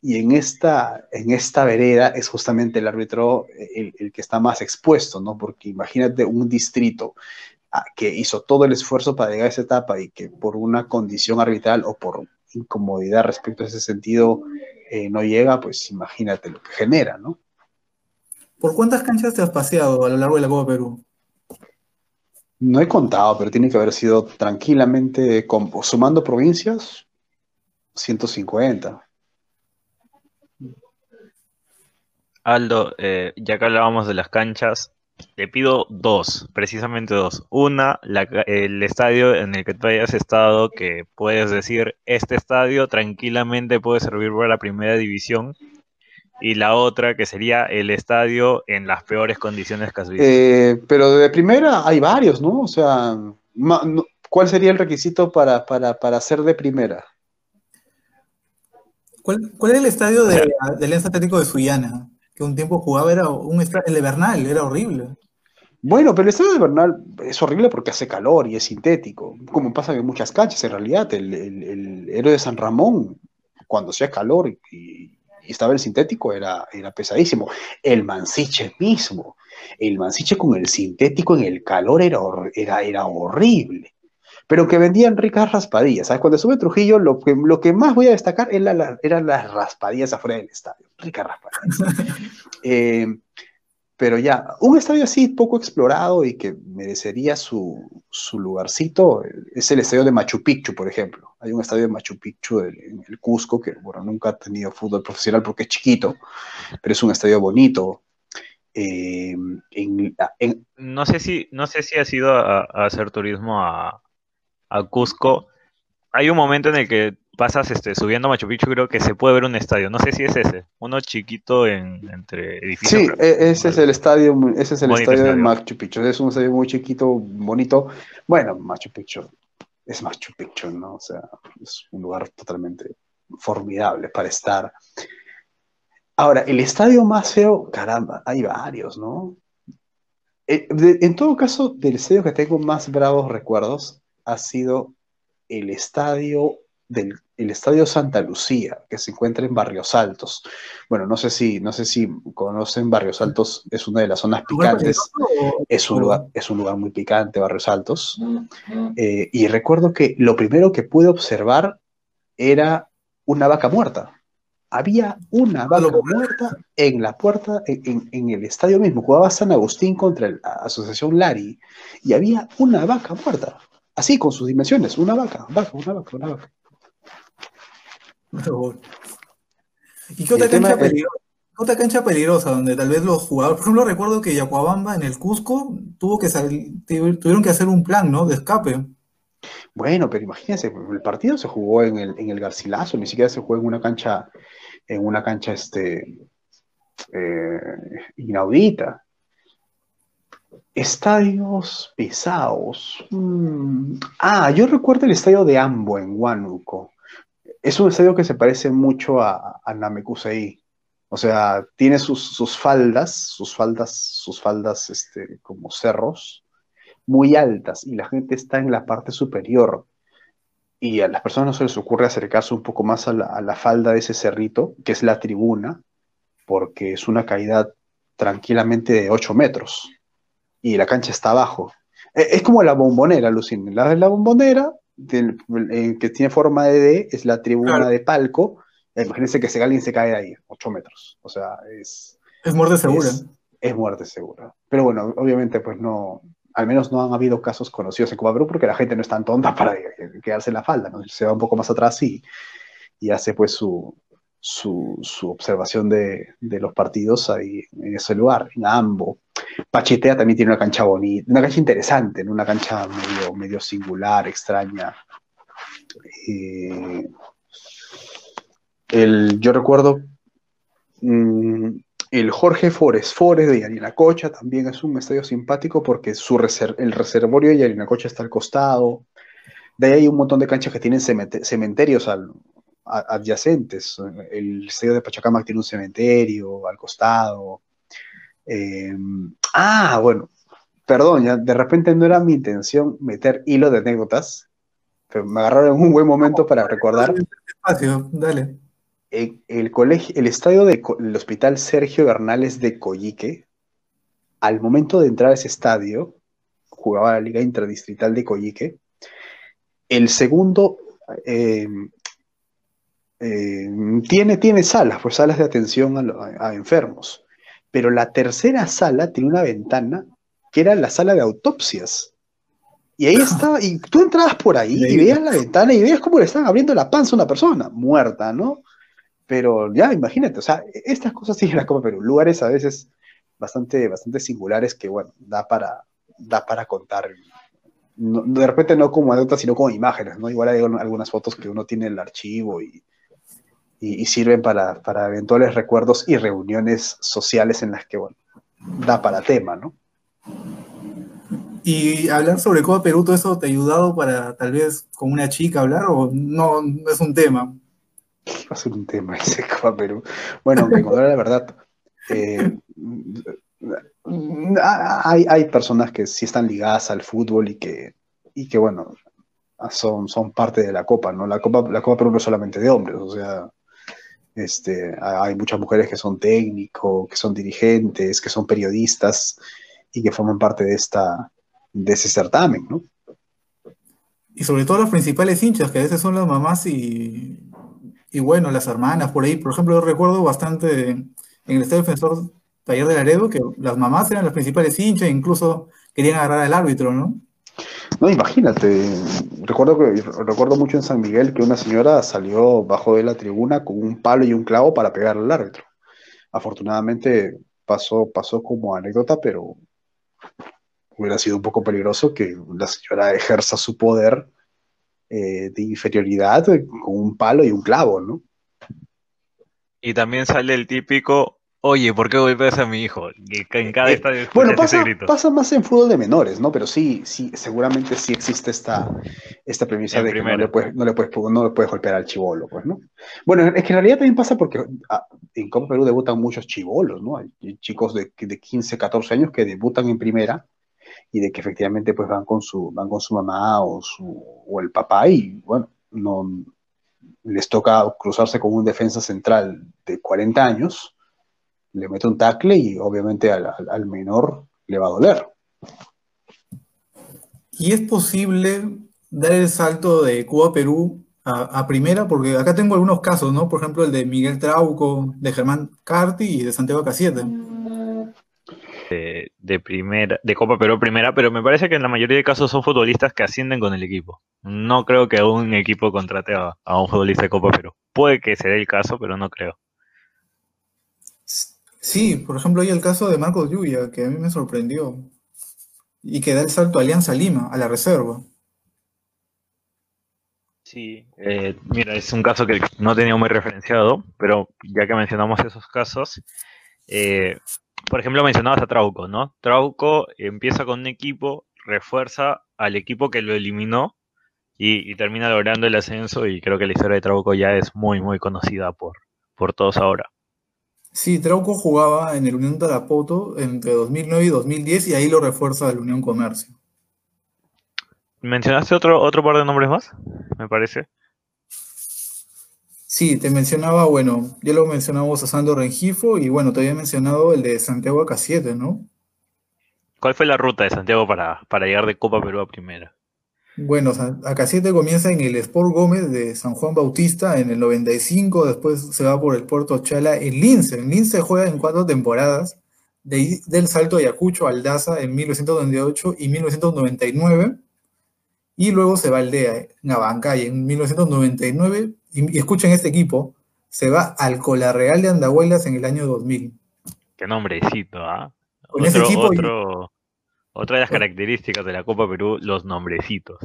Y en esta, en esta vereda es justamente el árbitro el, el que está más expuesto, ¿no? Porque imagínate un distrito ah, que hizo todo el esfuerzo para llegar a esa etapa y que por una condición arbitral o por incomodidad respecto a ese sentido eh, no llega, pues imagínate lo que genera, ¿no? ¿Por cuántas canchas te has paseado a lo largo de la Copa Perú? No he contado, pero tiene que haber sido tranquilamente, con- sumando provincias, 150. Aldo, eh, ya que hablábamos de las canchas, te pido dos, precisamente dos. Una, la el estadio en el que tú hayas estado, que puedes decir, este estadio tranquilamente puede servir para la primera división. Y la otra, que sería el estadio en las peores condiciones que has visto. Eh, pero de primera hay varios, ¿no? O sea, ma- no- ¿cuál sería el requisito para, para, para ser de primera? ¿Cuál, cuál era el estadio de, de Alianza Atlético de Sullana? Que un tiempo jugaba, era un el de Bernal, era horrible. Bueno, pero el estadio de Bernal es horrible porque hace calor y es sintético, como pasa en muchas canchas en realidad. El, el, el héroe de San Ramón, cuando hacía calor y, y estaba el sintético, era, era pesadísimo. El Mansiche mismo, el Mansiche con el sintético en el calor era, era, era horrible. Pero que vendían ricas raspadillas. ¿Sabes? Cuando sube Trujillo, lo que, lo que más voy a destacar era la- eran las raspadillas afuera del estadio. Ricas raspadillas. [laughs] Eh, pero ya, un estadio así poco explorado y que merecería su, su lugarcito es el estadio de Machu Picchu, por ejemplo. Hay un estadio de Machu Picchu en el Cusco que, bueno, nunca ha tenido fútbol profesional porque es chiquito, pero es un estadio bonito. Eh, en, en, no, sé si, no sé si has ido a, a hacer turismo a, a Cusco. Hay un momento en el que pasas este, subiendo a Machu Picchu, creo que se puede ver un estadio. No sé si es ese, uno chiquito en, entre edificios. Sí, e, ese es el estadio, ese es el estadio, de Machu Picchu. Es un estadio muy chiquito, bonito. Bueno, Machu Picchu es Machu Picchu, ¿no? O sea, es un lugar totalmente formidable para estar. Ahora, el estadio más feo, caramba, hay varios, ¿no? Eh, en todo caso, del estadio que tengo más bravos recuerdos ha sido el estadio del el Estadio Santa Lucía, que se encuentra en Barrios Altos. Bueno, no sé si, no sé si conocen Barrios Altos, es una de las zonas picantes. Es un lugar, es un lugar muy picante, Barrios Altos. Eh, y recuerdo que lo primero que pude observar era una vaca muerta. Había una vaca muerta en la puerta, en, en el estadio mismo. Jugaba San Agustín contra la Asociación Lari y había una vaca muerta. Así, con sus dimensiones, una vaca, vaca, una vaca, una vaca. ¿Y qué otra, cancha peligrosa, otra cancha peligrosa donde tal vez los jugadores, por ejemplo, recuerdo que Yacuabamba en el Cusco tuvo que salir, tuvieron que hacer un plan, ¿no? De escape. Bueno, pero imagínense, el partido se jugó en el, en el Garcilaso, ni siquiera se jugó en una cancha, en una cancha este, eh, inaudita. Estadios pesados. Mm. Ah, yo recuerdo el estadio de Ambo en Huánuco es un estadio que se parece mucho a, a Namekusei. O sea, tiene sus, faldas, sus faldas, sus faldas este, como cerros, muy altas, y la gente está en la parte superior. Y a las personas no se les ocurre acercarse un poco más a la, falda de ese cerrito, que es la tribuna, porque es una caída tranquilamente de 8 metros. Y la cancha está abajo. E, es como la bombonera, Lucine. La, la bombonera eh, que tiene forma de D es la tribuna de palco. Imagínense que si alguien se cae de ahí, 8 metros. O sea, es. Es muerte segura. Es, muerte segura. Pero bueno, obviamente, pues no. Al menos no han habido casos conocidos en Copa Perú porque la gente no es tan tonta para quedarse en la falda, ¿no? Se va un poco más atrás y, y hace pues su, su, su observación de, de, los partidos ahí en ese lugar, en Ambo. Pachetea también tiene una cancha bonita, una cancha interesante, una cancha medio, medio singular, extraña. Eh, el, yo recuerdo mm, el Jorge Forest Forest de Yarinacocha también es un estadio simpático porque su el reservorio de Yarinacocha está al costado. De ahí hay un montón de canchas que tienen cementerios adyacentes. El estadio de Pachacamac tiene un cementerio al costado. Em, ah, bueno, perdón, ya de repente no era mi intención meter hilo de anécdotas, pero me agarraron en un buen momento para recordar. dale. El, colegio, el estadio del Hospital Sergio Bernales de Coyique, al momento de entrar a ese estadio, jugaba la Liga Interdistrital de Coyique, el segundo em, em, tiene, tiene salas, pues salas de atención a enfermos pero la tercera sala tenía una ventana que era la sala de autopsias. Y ahí [gasps] estaba, y tú entrabas por ahí y veías la ventana y veías cómo le estaban abriendo la panza a una persona muerta, ¿no? Pero ya, imagínate, o sea, estas cosas siguen la Copa Perú, lugares a veces bastante, bastante singulares que, bueno, da para, da para contar. de repente no como anécdotas, sino como imágenes, ¿no? Igual hay algunas fotos que uno tiene en el archivo y, y, sirven para, eventuales recuerdos y reuniones sociales en las que, bueno, da para tema, ¿no? Y hablar sobre Copa Perú, ¿todo eso te ha ayudado para tal vez con una chica hablar o no, es un tema? Va a ser un tema ese Copa Perú. Bueno, aunque la verdad, eh, hay, hay personas que sí están ligadas al fútbol y que, y que bueno, son, son parte de la Copa, ¿no? La Copa, la Copa Perú no es solamente de hombres, o sea, este, hay muchas mujeres que son técnicos, que son dirigentes, que son periodistas y que forman parte de, esta, de ese certamen, ¿no? Y sobre todo los principales hinchas, que a veces son las mamás y, y bueno, las hermanas por ahí. Por ejemplo, yo recuerdo bastante en el Estadio Defensor Taller de Laredo, que las mamás eran las principales hinchas e incluso querían agarrar al árbitro, ¿no? No, imagínate, recuerdo, que, recuerdo mucho en San Miguel que una señora salió bajo de la tribuna con un palo y un clavo para pegarle al árbitro. Afortunadamente pasó, pasó como anécdota, pero hubiera sido un poco peligroso que la señora ejerza su poder eh, de inferioridad con un palo y un clavo, ¿no? Y también sale el típico Oye, ¿por qué golpeas a mi hijo? en cada Eh, estadio bueno, pasa, grito. pasa más en fútbol de menores, ¿no? Pero sí, sí, seguramente sí existe esta, esta premisa En de que no le, puedes, no, le puedes, no le puedes golpear al chivolo, pues, ¿no? Bueno, es que en realidad también pasa porque ah, en Copa Perú debutan muchos chivolos, ¿no? Hay chicos de, de 15, 14 años que debutan en primera y de que efectivamente pues van con su, van con su mamá o, su, o el papá y, bueno, no les toca cruzarse con un defensa central de 40 años le mete un tackle y obviamente al, menor le va a doler. ¿Y es posible dar el salto de Cuba a Perú a, a, primera? Porque acá tengo algunos casos, ¿no? Por ejemplo, el de Miguel Trauco, de Germán Carti y de Santiago Casiete. De, de, primera, de Copa Perú primera, pero me parece que en la mayoría de casos son futbolistas que ascienden con el equipo. No creo que un equipo contrate a, a un futbolista de Copa Perú. Puede que se dé el caso, pero no creo. Sí, por ejemplo, hay el caso de Marcos Lluvia, que a mí me sorprendió. Y que da el salto a Alianza Lima, a la reserva. Sí, eh, mira, es un caso que no tenía muy referenciado, pero ya que mencionamos esos casos, eh, por ejemplo, mencionabas a Trauco, ¿no? Trauco empieza con un equipo, refuerza al equipo que lo eliminó y, y, termina logrando el ascenso y creo que la historia de Trauco ya es muy, muy conocida por, por todos ahora. Sí, Trauco jugaba en el Unión Tarapoto entre 2009 y 2010 y ahí lo refuerza el Unión Comercio. ¿Mencionaste otro, otro par de nombres más? Me parece. Sí, te mencionaba, bueno, ya lo mencionamos a Sandro Rengifo y bueno, te había mencionado el de Santiago Acasiete, ¿no? ¿Cuál fue la ruta de Santiago para, para llegar de Copa Perú a primera? Bueno, Acasiete comienza en el Sport Gómez de San Juan Bautista en el 95, después se va por el Puerto Chala en Lince. En Lince juega en cuatro temporadas, de, del Salto de Ayacucho al Daza en 1998 y 1999, y luego se va al DEA en Abancay en 1999, y, y escuchen este equipo, se va al Colarreal de Andahuelas en el año 2000. Qué nombrecito, ¿ah? ¿eh? Con ese equipo otro... Otra de las [laughs] características de la Copa Perú, los nombrecitos.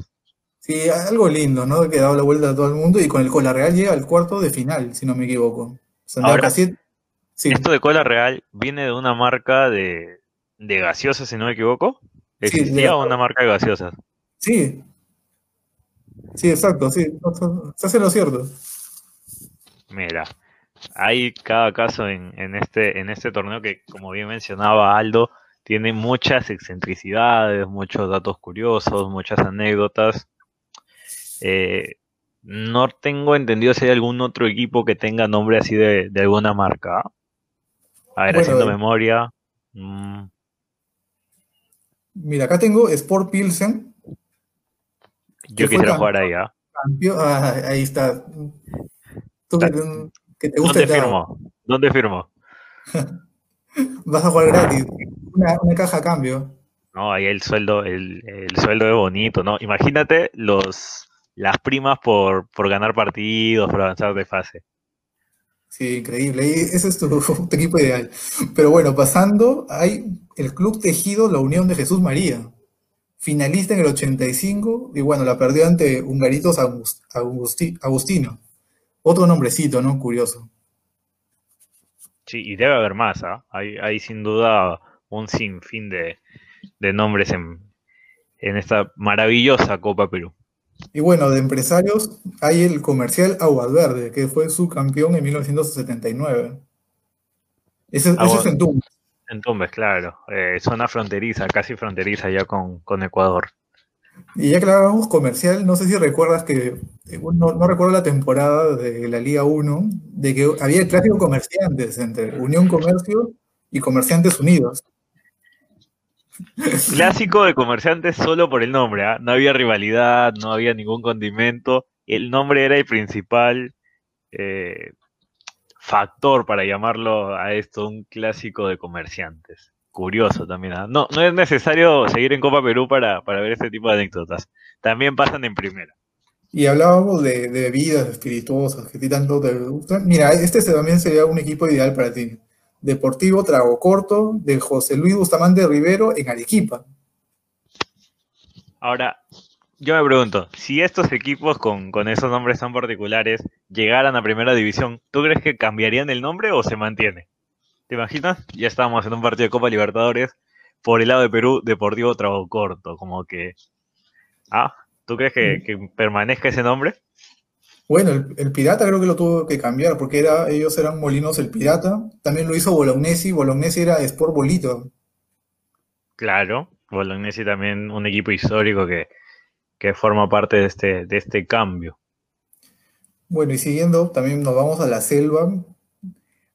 Sí, algo lindo, ¿no? Que ha dado la vuelta a todo el mundo y con el Cola Real llega al cuarto de final, si no me equivoco. Santiago Ahora, Casiet, sí. Esto de Cola Real viene de una marca de, de gaseosas, si no me equivoco. ¿Existía sí, de... una marca de gaseosas? Sí. Sí, exacto, sí. Se hace lo cierto. Mira, hay cada caso en, en, este, en este torneo que, como bien mencionaba Aldo, tiene muchas excentricidades, muchos datos curiosos, muchas anécdotas. Eh, no tengo entendido si hay algún otro equipo que tenga nombre así de, de alguna marca. A ver, bueno, haciendo eh, memoria. Mmm. Mira, acá tengo Sport Pilsen. Yo quisiera jugar ahí, ¿ah? Ah, ahí está. Tú que, te gusta ¿Dónde firmo? ¿Dónde firmo? [laughs] [laughs] Vas a jugar gratis. Una, una, caja a cambio. No, ahí el sueldo, el, el, sueldo es bonito, ¿no? Imagínate los las primas por, por ganar partidos, por avanzar de fase. Sí, increíble. Y ese es tu, [laughs] tu, equipo ideal. Pero bueno, pasando, hay el Club Tejido La Unión de Jesús María. Finalista en el 85 y bueno, la perdió ante Hungaritos Agusti, Agustino. Otro nombrecito, ¿no? Curioso. Sí, y debe haber más, ¿ah? ¿eh? Hay, hay sin duda un sinfín de, de nombres en, en, esta maravillosa Copa Perú. Y bueno, de empresarios hay el comercial Aguas Verde, que fue subcampeón en 1979. Ese, ese es en Tumbes. En Tumbes, claro. Eh, zona fronteriza, casi fronteriza ya con, con Ecuador. Y ya que hablábamos comercial, no sé si recuerdas que, no, no, recuerdo la temporada de la Liga 1, de que había el clásico comerciantes entre Unión Comercio y Comerciantes Unidos. [laughs] Clásico de comerciantes solo por el nombre, ¿eh? no había rivalidad, no había ningún condimento, el nombre era el principal eh, factor para llamarlo a esto un clásico de comerciantes. Curioso también. ¿ah? No, no es necesario seguir en Copa Perú para, para ver este tipo de anécdotas. También pasan en primera. Y hablábamos de, de bebidas espirituosas que a ti tanto te gustan. Mira, este también sería un equipo ideal para ti. Deportivo Trago Corto de José Luis Bustamante Rivero en Arequipa. Ahora, yo me pregunto, si estos equipos con, con esos nombres tan particulares llegaran a primera división, ¿tú crees que cambiarían el nombre o se mantiene? ¿Te imaginas? Ya estábamos en un partido de Copa Libertadores por el lado de Perú, Deportivo Trago Corto, como que... Ah, ¿tú crees que, que permanezca ese nombre? Bueno, el, el Pirata creo que lo tuvo que cambiar porque era, ellos eran Molinos el Pirata. También lo hizo Bolognesi. Bolognesi era Sport Bolito. Claro, Bolognesi también un equipo histórico que, que forma parte de este, de este cambio. Bueno, y siguiendo, también nos vamos a la selva.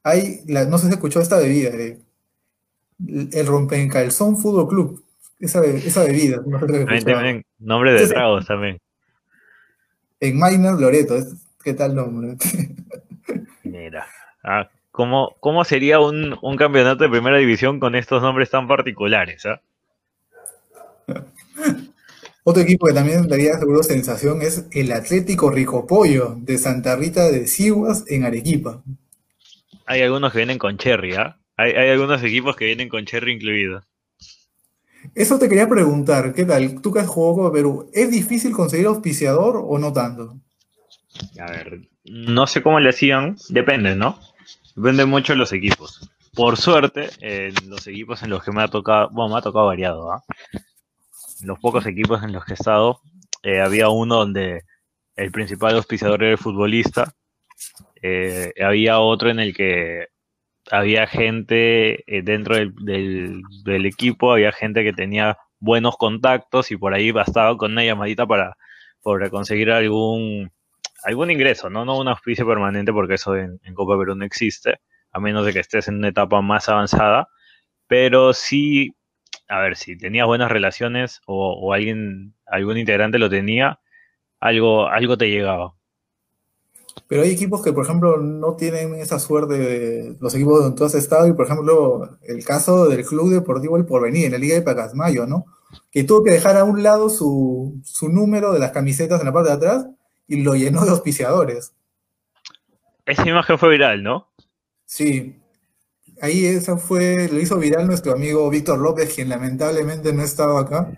Hay, la- no sé si escuchó esta bebida, eh, el Rompencalzón Fútbol Club. Esa, be- esa bebida, no sé si También, también nombre de tragos también. En Minor Loreto, ¿qué tal nombre? [laughs] Mira. Ah, ¿cómo, cómo sería un, un campeonato de primera división con estos nombres tan particulares? ah? Otro equipo que también daría seguro sensación es el Atlético Ricopollo de Santa Rita de Siguas en Arequipa. Hay algunos que vienen con Cherry, ¿ah? Hay, hay algunos equipos que vienen con Cherry incluido. Eso te quería preguntar, ¿qué tal? Tú que has jugado Copa Perú, ¿es difícil conseguir auspiciador o no tanto? A ver, no sé cómo le hacían, depende, ¿no? Depende mucho de los equipos. Por suerte, en los equipos en los que me ha tocado, bueno, me ha tocado variado, ¿ah? Los pocos equipos en los que he estado, eh, había uno donde el principal auspiciador era el futbolista, eh, había otro en el que había gente eh, dentro del, del- equipo, había gente que tenía buenos contactos y por ahí bastaba con una llamadita para, conseguir algún, algún ingreso, ¿no? No un auspicio permanente porque eso en, en Copa Perú no existe, a menos de que estés en una etapa más avanzada, pero sí, a ver, si tenías buenas relaciones o, o alguien, algún integrante lo tenía, algo, algo te llegaba. Pero hay equipos que, por ejemplo, no tienen esa suerte de los equipos donde tú has estado, y por ejemplo, el caso del Club Deportivo El Porvenir en la Liga de Pacasmayo, ¿no? Que tuvo que dejar a un lado su, su número de las camisetas en la parte de atrás y lo llenó de auspiciadores. Esa imagen fue viral, ¿no? Sí, ahí eso fue, lo hizo viral nuestro amigo Víctor López, quien lamentablemente no estaba acá.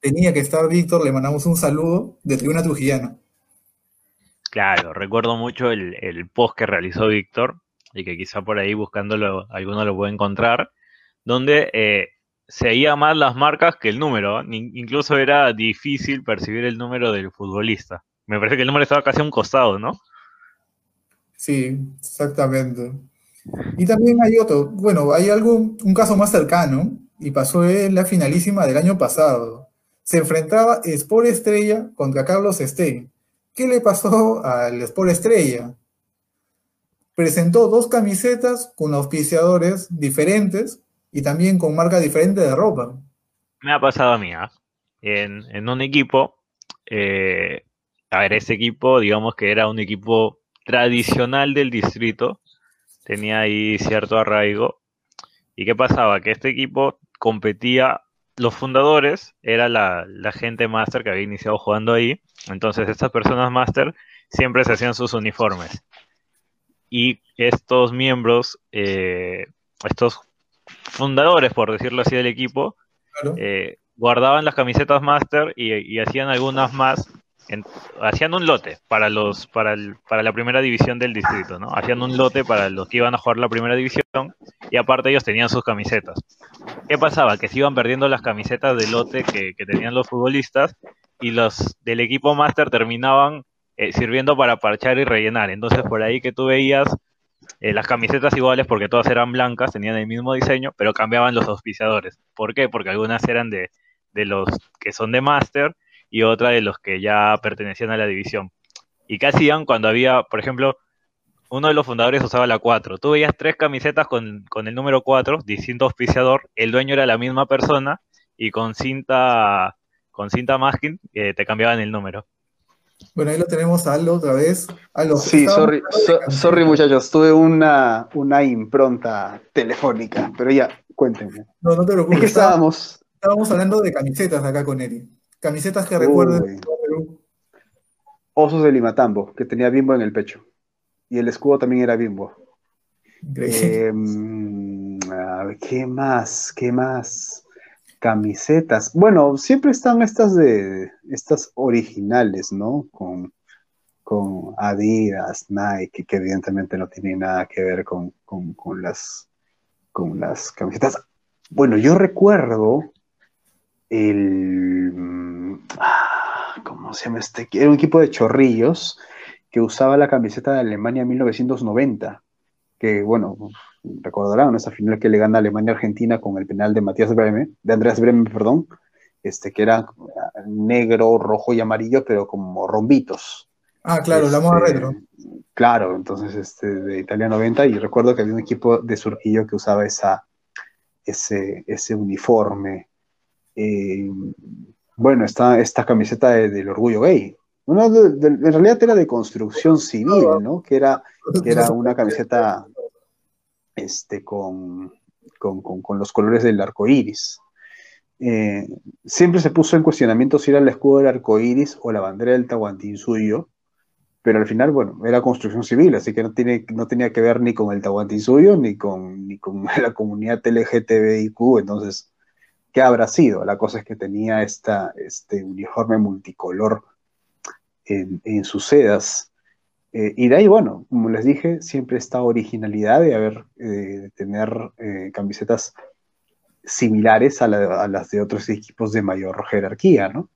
Tenía que estar Víctor, le mandamos un saludo de Tribuna Trujillana. Claro, recuerdo mucho el, post que realizó Víctor y que quizá por ahí buscándolo alguno lo puede encontrar, donde eh, seguía más las marcas que el número. Incluso era difícil percibir el número del futbolista. Me parece que el número estaba casi a un costado, ¿no? Sí, exactamente. Y también hay otro, bueno, hay algo, un caso más cercano, y pasó en la finalísima del año pasado. Se enfrentaba Sport Estrella contra Carlos Stein. ¿Qué le pasó al Sport Estrella? Presentó dos camisetas con auspiciadores diferentes y también con marca diferente de ropa. Me ha pasado a mí, ¿ah? En, un equipo, eh, a ver, ese equipo, digamos que era un equipo tradicional del distrito, tenía ahí cierto arraigo. ¿Y qué pasaba? Que este equipo competía, los fundadores era la, la gente máster que había iniciado jugando ahí, entonces estas personas máster siempre se hacían sus uniformes. Y estos miembros, eh, estos fundadores, por decirlo así, del equipo, Claro. eh, guardaban las camisetas máster y, y hacían algunas más, en- hacían un lote para los para, el- para la primera división del distrito, ¿no? Hacían un lote para los que iban a jugar la primera división y aparte ellos tenían sus camisetas. ¿Qué pasaba? Que se iban perdiendo las camisetas de lote que, que tenían los futbolistas y los del equipo máster terminaban eh, sirviendo para parchar y rellenar. Entonces por ahí que tú veías eh, las camisetas iguales porque todas eran blancas, tenían el mismo diseño, pero cambiaban los auspiciadores. ¿Por qué? Porque algunas eran de, de los que son de máster y otra de los que ya pertenecían a la división. ¿Y qué hacían cuando había, por ejemplo, uno de los fundadores usaba la 4? Tú veías tres camisetas con, con el número 4, distinto auspiciador, el dueño era la misma persona y con cinta, con cinta masking eh, te cambiaban el número. Bueno, ahí lo tenemos a Aldo otra vez. Aldo, Sí, sorry, so- sorry muchachos, tuve una, una impronta telefónica, pero ya, cuéntenme. No, no te ¿En preocupes. qué estábamos, estábamos? estábamos hablando de camisetas acá con Eri. Camisetas que recuerden Uy. Osos de Limatambo, que tenía bimbo en el pecho. Y el escudo también era bimbo. Increíble. Eh, mm, a ver, ¿qué más? ¿Qué más? Camisetas. Bueno, siempre están estas de estas originales, ¿no? Con, con Adidas, Nike, que evidentemente no tienen nada que ver con, con- con las, con las camisetas. Bueno, yo recuerdo el... mm, ah, ¿Cómo se llama este? Era un equipo de chorrillos que usaba la camiseta de Alemania 1990 que bueno, recordarán esa final que le gana Alemania a Argentina con el penal de Matías Breme, de Andreas Breme, perdón, este, que era negro, rojo y amarillo, pero como rombitos. Ah, claro, la moda Este, retro. Claro, entonces este, de Italia 90, y recuerdo que había un equipo de Surquillo que usaba esa, ese, ese uniforme. Eh, bueno, está esta camiseta de- del orgullo gay. Una de- de- en realidad era de construcción civil, ¿no? Que era que era una camiseta este, con, con, con- con los colores del arco iris. Eh, siempre se puso en cuestionamiento si era el escudo del arco iris o la bandera del Tahuantinsuyo, pero al final, bueno, era construcción civil, así que no, tiene, no tenía que ver ni con el Tahuantinsuyo ni con, ni con [laughs] la comunidad LGTBIQ, entonces, ¿qué habrá sido? La cosa es que tenía esta, este uniforme multicolor en, en sus sedas. Eh, y de ahí, bueno, como les dije, siempre esta originalidad de haber, eh, de tener eh, camisetas similares a, la- a las de otros equipos de mayor jerarquía, ¿no?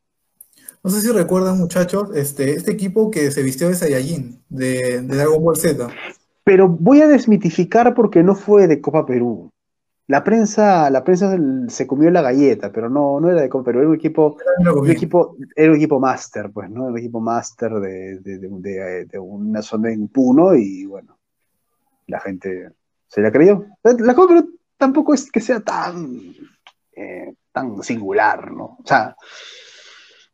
No sé si recuerdan, muchachos, este, este equipo que se vistió de Saiyajin, de, de Dragon Ball Z. Pero voy a desmitificar porque no fue de Copa Perú. La prensa, la prensa se comió la galleta, pero no, no era de Perú, era un equipo, un era un equipo máster, pues, ¿no? Era un equipo máster de, de- de- de- de una zona en Puno y bueno, la gente se la creyó. La Perú tampoco es que sea tan, eh, tan singular, ¿no? O sea,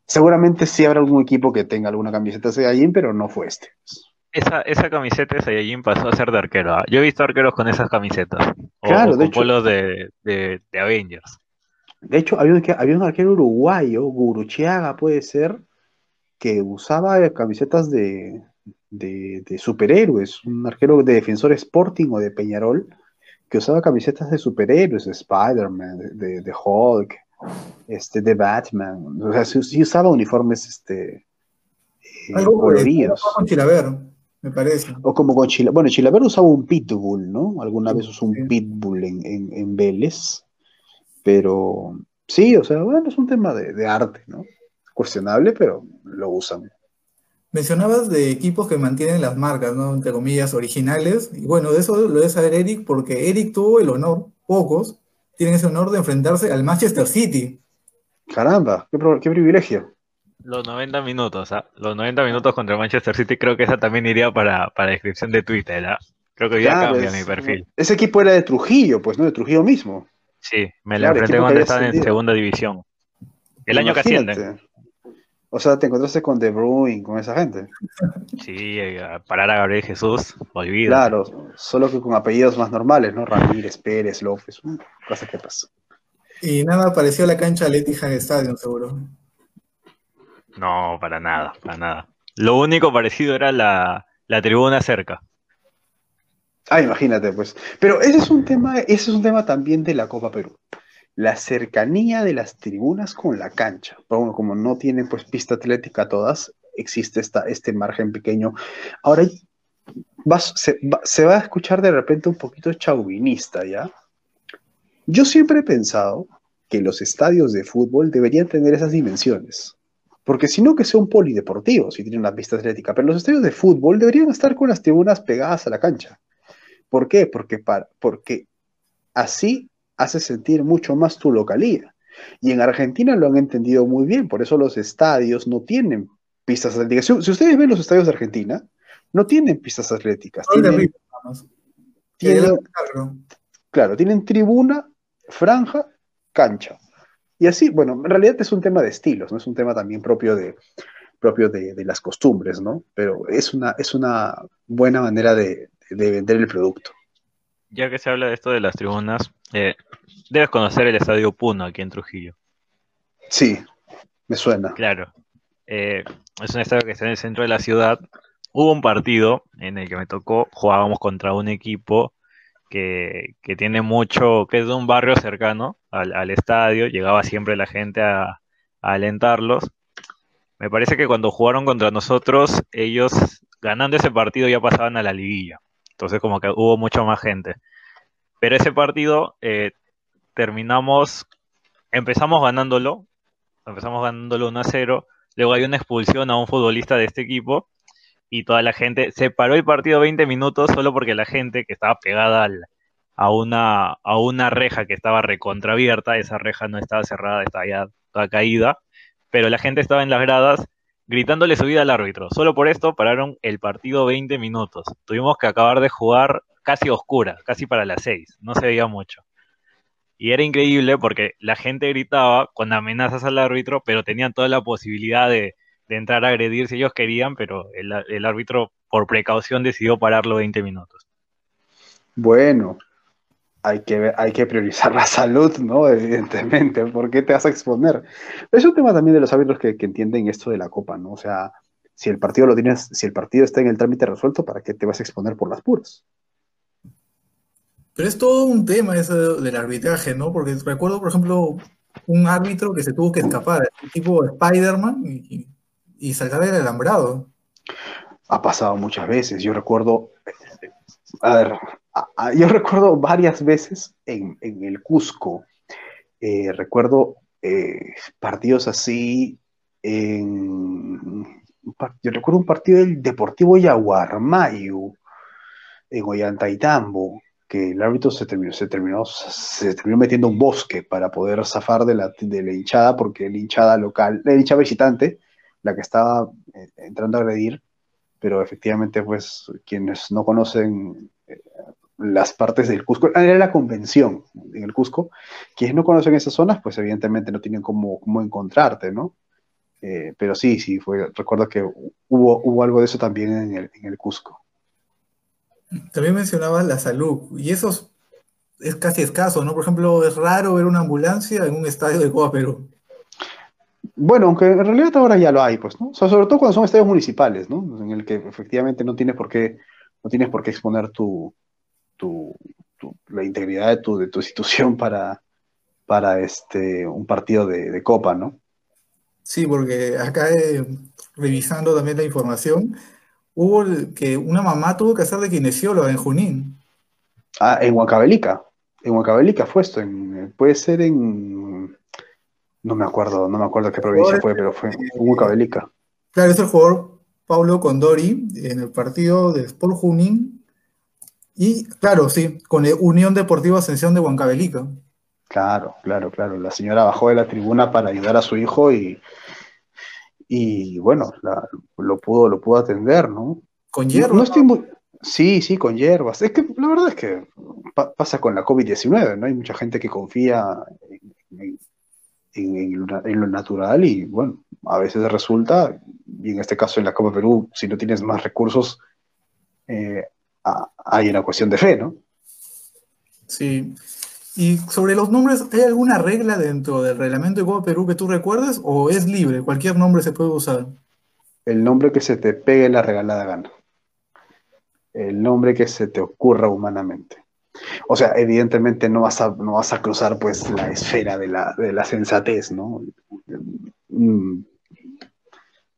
seguramente sí habrá algún equipo que tenga alguna camiseta de allí, pero no fue este. Esa, esa camiseta de Saiyajin pasó a ser de arquero. ¿ah? Yo he visto arqueros con esas camisetas. O, Claro, o de con hecho. polos de, de, de Avengers. De hecho, había un, había un arquero uruguayo, Guruchiaga puede ser, que usaba camisetas de, de, de superhéroes, un arquero de Defensor Sporting o de Peñarol, que usaba camisetas de superhéroes, de Spider-Man, de, de- de Hulk, este, de Batman, o sea, sí, usaba uniformes este, eh, Algo coloridos. con Chilaver, me parece. O como con Chila, bueno, usaba un pitbull, ¿no? Alguna Sí, vez usó un sí. pitbull en, en, en Vélez, pero sí, o sea, bueno, es un tema de, de arte, ¿no? Cuestionable, pero lo usan. Mencionabas de equipos que mantienen las marcas, ¿no? Entre comillas, originales. Y bueno, de eso lo debe saber Eric, porque Eric tuvo el honor, pocos, tienen ese honor de enfrentarse al Manchester City. Caramba, qué, qué privilegio. Los 90 minutos, ¿ah? Los 90 minutos contra Manchester City, creo que esa también iría para, para descripción de Twitter, ¿ah? Creo que ya Claro, cambia es- mi perfil. Ese equipo era de Trujillo, pues, ¿no? De Trujillo mismo. Sí, me la Claro, enfrenté equipo que cuando había estaban en segunda división. El año que ascienden. O sea, te encontraste con De Bruyne, con esa gente. Sí, eh, a parar a Gabriel Jesús, olvídate. Claro, solo que con apellidos más normales, ¿no? Ramírez, Pérez, López, cosas que pasan. Y nada pareció a la cancha del Etihad Stadium, seguro. No, para nada, para nada. Lo único parecido era la, la tribuna cerca. Ah, imagínate, pues. Pero ese es un tema, ese es un tema también de la Copa Perú. La cercanía de las tribunas con la cancha. Bueno, como no tienen pues pista atlética todas, existe esta, este margen pequeño. Ahora vas- se, va, se va a escuchar de repente un poquito chauvinista, ¿ya? Yo siempre he pensado que los estadios de fútbol deberían tener esas dimensiones. Porque si no, que sea un polideportivo, si tiene una pista atlética. Pero los estadios de fútbol deberían estar con las tribunas pegadas a la cancha. ¿Por qué? Porque, para, porque así hace sentir mucho más tu localía. Y en Argentina lo han entendido muy bien, por eso los estadios no tienen pistas atléticas. Si, si ustedes ven los estadios de Argentina, no tienen pistas atléticas. Tienen, vamos. tienen- claro, tienen tribuna, franja, cancha. Y así, bueno, en realidad es un tema de estilos, no es un tema también propio de, propio de, de las costumbres, ¿no? Pero es una, es una buena manera de, de vender el producto. Ya que se habla de esto de las tribunas, eh, debes conocer el Estadio Puno aquí en Trujillo. Sí, me suena. Claro. Eh, es un estadio que está en el centro de la ciudad. Hubo un partido en el que me tocó, jugábamos contra un equipo que, tiene mucho, que es de un barrio cercano al, estadio, llegaba siempre la gente a, a alentarlos. Me parece que cuando jugaron contra nosotros, ellos ganando ese partido ya pasaban a la liguilla. Entonces como que hubo mucha más gente. Pero ese partido eh, terminamos, empezamos ganándolo, empezamos ganándolo 1 a 0, luego hay una expulsión a un futbolista de este equipo y toda la gente se paró el partido 20 minutos solo porque la gente que estaba pegada a, una, a una reja que estaba recontraabierta, esa reja no estaba cerrada, estaba ya toda caída, pero la gente estaba en las gradas gritándole su vida al árbitro. Solo por esto pararon el partido 20 minutos. Tuvimos que acabar de jugar casi oscura, casi para las 6, no se veía mucho. Y era increíble porque la gente gritaba con amenazas al árbitro, pero tenían toda la posibilidad de, de entrar a agredir si ellos querían, pero el, el árbitro por precaución decidió pararlo 20 minutos. Bueno, hay que, hay que priorizar [laughs] la salud, ¿no? Evidentemente, ¿por qué te vas a exponer? Es un tema también de los árbitros que, que entienden esto de la copa, ¿no? O sea, si el partido lo tienes, si el partido está en el trámite resuelto, ¿para qué te vas a exponer por las puras? Pero es todo un tema eso del arbitraje, ¿no? Porque recuerdo, por ejemplo, un árbitro que se tuvo que escapar, tipo Spider-Man, y, y saltar del alambrado. Ha pasado muchas veces. Yo recuerdo, a ver, yo recuerdo varias veces en, el Cusco. Eh, recuerdo eh, partidos así en... Yo recuerdo un partido del Deportivo Yaguarmayu en Ollantaytambo, que el árbitro se terminó, se terminó, se terminó metiendo un bosque para poder zafar de la, de la hinchada, porque la hinchada local, la hinchada visitante, la que estaba eh, entrando a agredir, pero efectivamente, pues, quienes no conocen eh, las partes del Cusco, ah, era la convención en el Cusco, quienes no conocen esas zonas, pues evidentemente no tienen cómo, cómo encontrarte, ¿no? Eh, pero sí, sí, fue, recuerdo que hubo, hubo algo de eso también en el, en el Cusco. También mencionabas la salud, y eso es, casi escaso, ¿no? Por ejemplo, es raro ver una ambulancia en un estadio de Copa Perú. Bueno, aunque en realidad ahora ya lo hay, pues, ¿no? O sea, sobre todo cuando son estadios municipales, ¿no? En el que efectivamente no tienes por qué, no tienes por qué exponer tu, tu, tu- la integridad de tu, de tu institución [laughs] para, para este, un partido de, de copa, ¿no? Sí, porque acá, eh, revisando también la información, hubo que una mamá tuvo que hacer de kinesióloga en Junín. Ah, en Huancavelica. En Huancavelica fue esto. en- puede ser en. No me acuerdo, no me acuerdo qué provincia fue, pero fue en Huancavelica. Claro, es el jugador Paulo Condori en el partido de Sport Junín. Y claro, sí, con el Unión Deportiva Ascensión de Huancavelica. Claro, claro, claro. La señora bajó de la tribuna para ayudar a su hijo y, y bueno, la- lo pudo, lo pudo atender, ¿no? Con No, no estoy muy... Sí, sí, con hierbas. Es que la verdad es que pa- pasa con la COVID-19, ¿no? Hay mucha gente que confía en, en- en- en lo, na- en lo natural y bueno, a veces resulta, y en este caso en la Copa Perú, si no tienes más recursos, eh, a- hay una cuestión de fe, ¿no? Sí. Y sobre los nombres, ¿hay alguna regla dentro del reglamento de Copa Perú que tú recuerdes o es libre? Cualquier nombre se puede usar. El nombre que se te pegue la regalada gana. El nombre que se te ocurra humanamente. O sea, evidentemente no vas a, no vas a cruzar pues la esfera de la, de la sensatez, ¿no? Mm.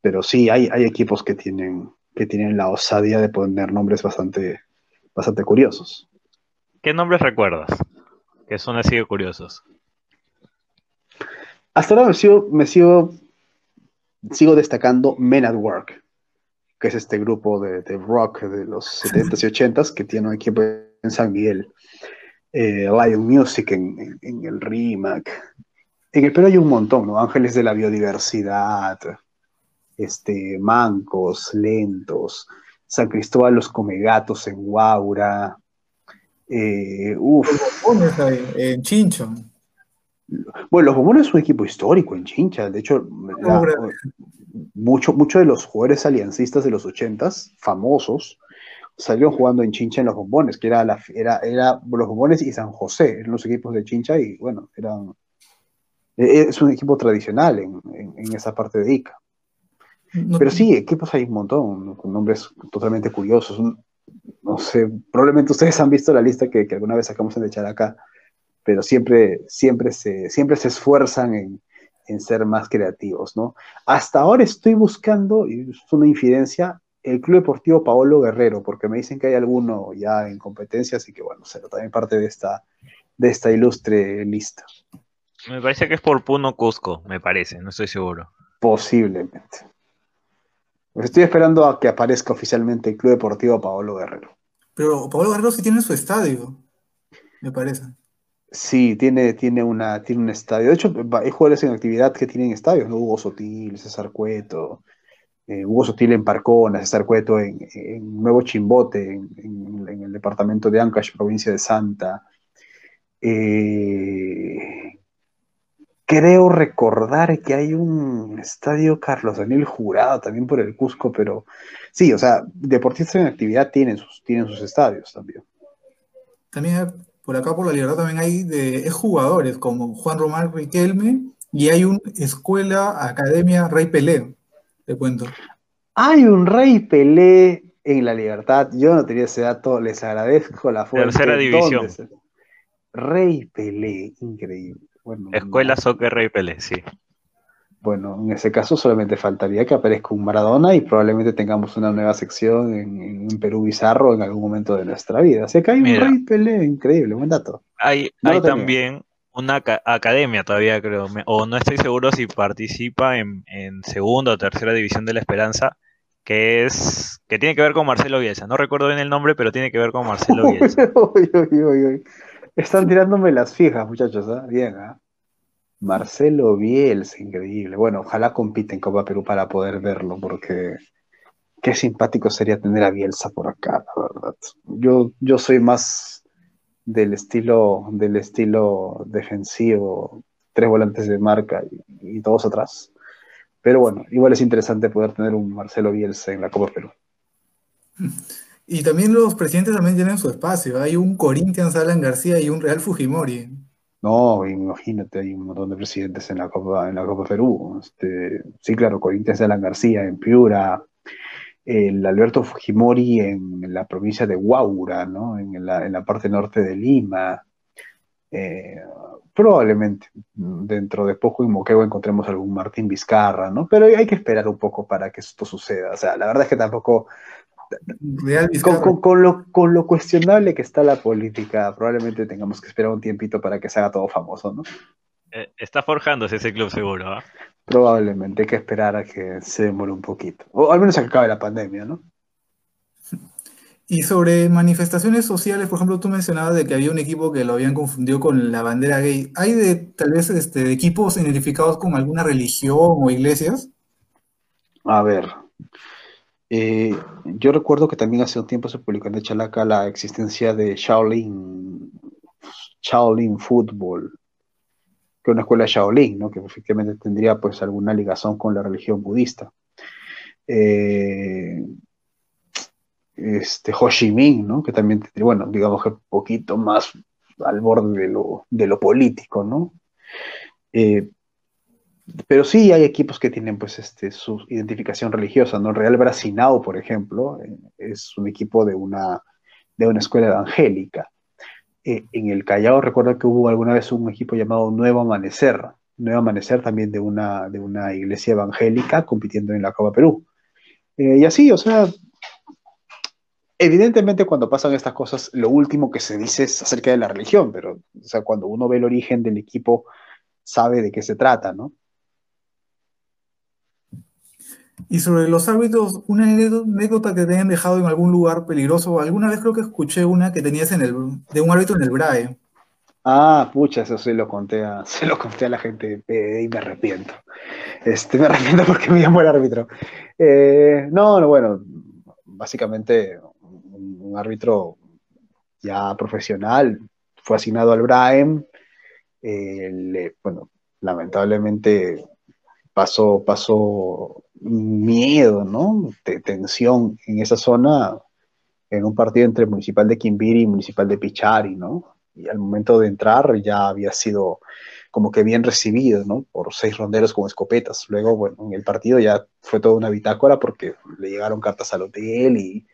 Pero sí, hay, hay equipos que tienen, que tienen la osadía de poner nombres bastante, bastante curiosos. ¿Qué nombres recuerdas? Que son así de curiosos. Hasta ahora me sigo, me sigo, sigo destacando Men at Work, que es este grupo de, de rock de los 70s y 80s que tiene un equipo en San Miguel. Eh, Lion Music en, en- en el RIMAC. En el Perú hay un montón, ¿no? Ángeles de la Biodiversidad, este, Mancos, Lentos, San Cristóbal los Comegatos en Guaura. Eh, uf, en Chincho. Bueno, los bombones es un equipo histórico en Chincha. De hecho, mucho- muchos de los jugadores aliancistas de los ochentas, famosos, salieron jugando en Chincha en los bombones, que era, la, era, era los bombones y San José, eran los equipos de Chincha y bueno, eran, e- es un equipo tradicional en, en- en esa parte de Ica. No- Pero sí, equipos hay un montón, con nombres totalmente curiosos. Un- no sé, probablemente ustedes han visto la lista que, que alguna vez sacamos en echar acá, pero siempre, siempre, se, siempre se esfuerzan en, en ser más creativos, ¿no? Hasta ahora estoy buscando, y es una infidencia, el Club Deportivo Paolo Guerrero, porque me dicen que hay alguno ya en competencia, así que bueno, será también parte de esta, de esta ilustre lista. Me parece que es por Puno Cusco, me parece, no estoy seguro. Posiblemente. Pues estoy esperando a que aparezca oficialmente el Club Deportivo Paolo Guerrero. Pero Pablo Guerrero sí tiene su estadio, me parece. Sí, tiene, tiene, una, tiene un estadio. De hecho, hay jugadores en actividad que tienen estadios, ¿no? Hugo Sotil, César Cueto, eh, Hugo Sotil en Parcona, César Cueto en, Nuevo Chimbote, en, el departamento de Ancash, provincia de Santa. Eh, creo recordar que hay un estadio Carlos Daniel Jurado también por el Cusco, pero sí, o sea, deportistas en actividad tienen sus, tienen sus estadios también. También hay- por acá por la libertad también hay de jugadores como Juan Román Riquelme y hay una escuela, academia Rey Pelé, te cuento. Hay un Rey Pelé en la Libertad. Yo no tenía ese dato, les agradezco la fuente. Tercera división. ¿Dónde se- Rey Pelé, increíble. Bueno, Escuela no- Soccer Rey Pelé, sí. Bueno, en ese caso solamente faltaría que aparezca un Maradona y probablemente tengamos una nueva sección en, en Perú Bizarro en algún momento de nuestra vida. Así que hay un. Rey Pelé, increíble, buen dato. Hay, No hay también una aca- academia todavía, creo, o no estoy seguro si participa en, en segunda o tercera división de la Esperanza, que es que tiene que ver con Marcelo Bielsa. No recuerdo bien el nombre, pero tiene que ver con Marcelo [laughs] Bielsa. Uy, uy, uy, uy. Están tirándome las fijas, muchachos, ¿ah? Bien, ¿ah? Marcelo Bielsa, increíble. Bueno, ojalá compita en Copa Perú para poder verlo, porque qué simpático sería tener a Bielsa por acá, la verdad. Yo, yo soy más del estilo, del estilo defensivo, tres volantes de marca y, y todos atrás. Pero bueno, igual es interesante poder tener un Marcelo Bielsa en la Copa Perú. Y también los presidentes también tienen su espacio. Hay un Corinthians Alan García y un Real Fujimori. No, imagínate, hay un montón de presidentes en la Copa, en la Copa Perú. Este, sí, claro, Corinthians Alan García en Piura, el Alberto Fujimori en, la provincia de Huaura, ¿no? En la, en la parte norte de Lima. Eh, probablemente dentro de poco en Moquegua encontremos algún Martín Vizcarra, ¿no? Pero hay que esperar un poco para que esto suceda. O sea, la verdad es que tampoco Real con, Vizcarra. con- con lo, con lo cuestionable que está la política, probablemente tengamos que esperar un tiempito para que se haga todo famoso, ¿no? Eh, está forjándose ese club seguro, ¿ah? Probablemente hay que esperar a que se demore un poquito. O al menos a que acabe la pandemia, ¿no? Y sobre manifestaciones sociales, por ejemplo, tú mencionabas de que había un equipo que lo habían confundido con la bandera gay. ¿Hay de tal vez este, equipos identificados con alguna religión o iglesias? A ver. eh, yo recuerdo que también hace un tiempo se publicó en Chalaca la existencia de Shaolin, Shaolin Fútbol, una escuela Shaolin, ¿no? Que efectivamente tendría pues alguna ligación con la religión budista. Eh, este Ho Chi Minh, ¿no? Que también tendría, bueno, digamos que un poquito más al borde de lo, de lo político, ¿no? Eh, pero sí hay equipos que tienen pues este, su identificación religiosa, ¿no? Real Brasinao, por ejemplo, eh, es un equipo de una, de una escuela evangélica. Eh, en el Callao recuerdo que hubo alguna vez un equipo llamado Nuevo Amanecer, Nuevo Amanecer también de una, de una iglesia evangélica compitiendo en la Copa Perú. Eh, y así, o sea, evidentemente cuando pasan estas cosas, lo último que se dice es acerca de la religión, pero o sea, cuando uno ve el origen del equipo, sabe de qué se trata, ¿no? Y sobre los árbitros, una anécdota que te hayan dejado en algún lugar peligroso. Alguna vez creo que escuché una que tenías en el, de un árbitro en el BRAE. Ah, pucha, eso se lo conté a, [laughs] se lo conté a la gente PD y me arrepiento. Este, me arrepiento porque me llamó el árbitro. Eh, no, no, bueno, básicamente un, un árbitro ya profesional fue asignado al Braem. eh, le- bueno, lamentablemente pasó, pasó miedo, ¿no? De tensión en esa zona, en un partido entre Municipal de Quimbiri y Municipal de Pichari, ¿no? Y al momento de entrar ya había sido como que bien recibido, ¿no? Por seis ronderos con escopetas. Luego, bueno, en el partido ya fue toda una bitácora porque le llegaron cartas al hotel y,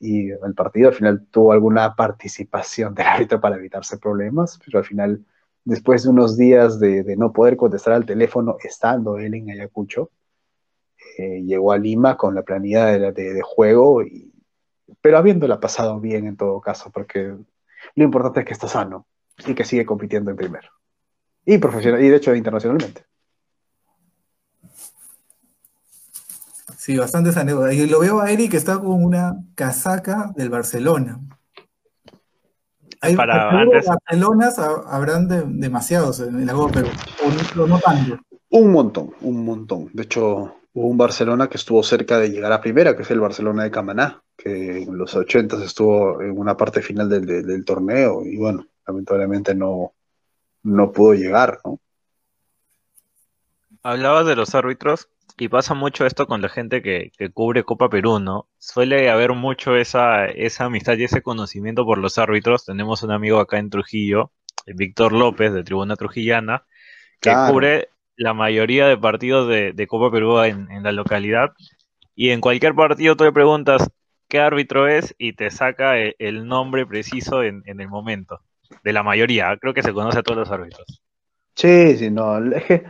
y el partido al final tuvo alguna participación del árbitro para evitarse problemas, pero al final, después de unos días de, no poder contestar al teléfono estando él en Ayacucho, eh, llegó a Lima con la planilla de, de, juego, y, pero habiéndola pasado bien en todo caso, porque lo importante es que está sano y que sigue compitiendo en primero. Y profesional, y de hecho internacionalmente. Sí, bastantes anécdotas. Y lo veo a Eric que está con una casaca del Barcelona. Hay Para Barcelonas habrán demasiados en la Copa Perú, o no, tanto. Un montón, un montón. De hecho, hubo un Barcelona que estuvo cerca de llegar a primera, que es el Barcelona de Camaná, que en los 80 estuvo en una parte final del, del, torneo y bueno, lamentablemente no, no pudo llegar, ¿no? Hablabas de los árbitros y pasa mucho esto con la gente que, cubre Copa Perú, ¿no? Suele haber mucho esa, esa amistad y ese conocimiento por los árbitros. Tenemos un amigo acá en Trujillo, Víctor López, de Tribuna Trujillana, que cubre la mayoría de partidos de, Copa Perú en, la localidad. Y en cualquier partido tú le preguntas qué árbitro es y te saca e, el, nombre preciso en, en, el momento. De la mayoría, creo que se conoce a todos los árbitros. Sí, sí, no. Es que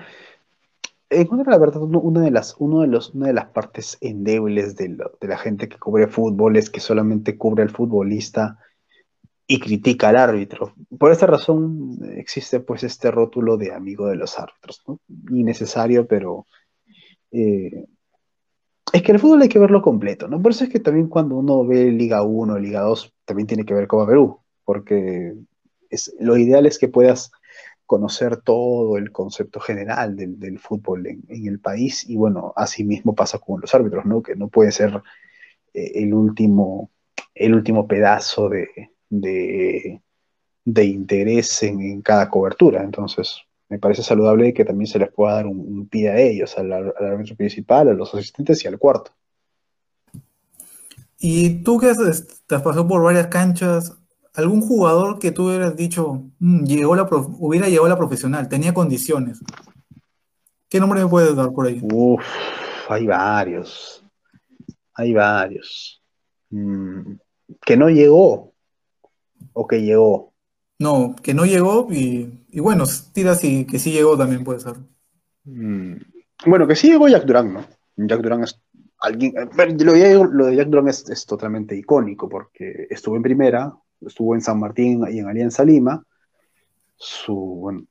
la verdad, una de las, uno de los, una de las partes endebles de, la gente que cubre fútbol es que solamente cubre al futbolista y critica al árbitro. Por esta razón existe pues este rótulo de amigo de los árbitros, ¿no? Innecesario, pero eh, es que el fútbol hay que verlo completo, ¿no? Por eso es que también cuando uno ve Liga 1, Liga 2, también tiene que ver Copa Perú, porque es, lo ideal es que puedas conocer todo el concepto general del, fútbol en, el país y bueno, así mismo pasa con los árbitros, ¿no? Que no puede ser eh, el, último, el último pedazo de, de, interés en, cada cobertura. Entonces, me parece saludable que también se les pueda dar un, pie a ellos, al, al, árbitro principal, a los asistentes y al cuarto. Y tú que has, te has pasado por varias canchas, algún jugador que tú hubieras dicho, mm, llegó la hubiera llegado a la profesional, tenía condiciones. ¿Qué nombre me puedes dar por ahí? Uf, hay varios. Hay varios. Mm, que no llegó. O que llegó. No, que no llegó y, bueno, tira y que sí llegó también puede ser. Mm, bueno, que sí llegó Jack Durán, ¿no? Jack Durán es alguien. Lo de, Jack Durán es totalmente icónico porque estuvo en primera, estuvo en San Martín y en Alianza Lima, su,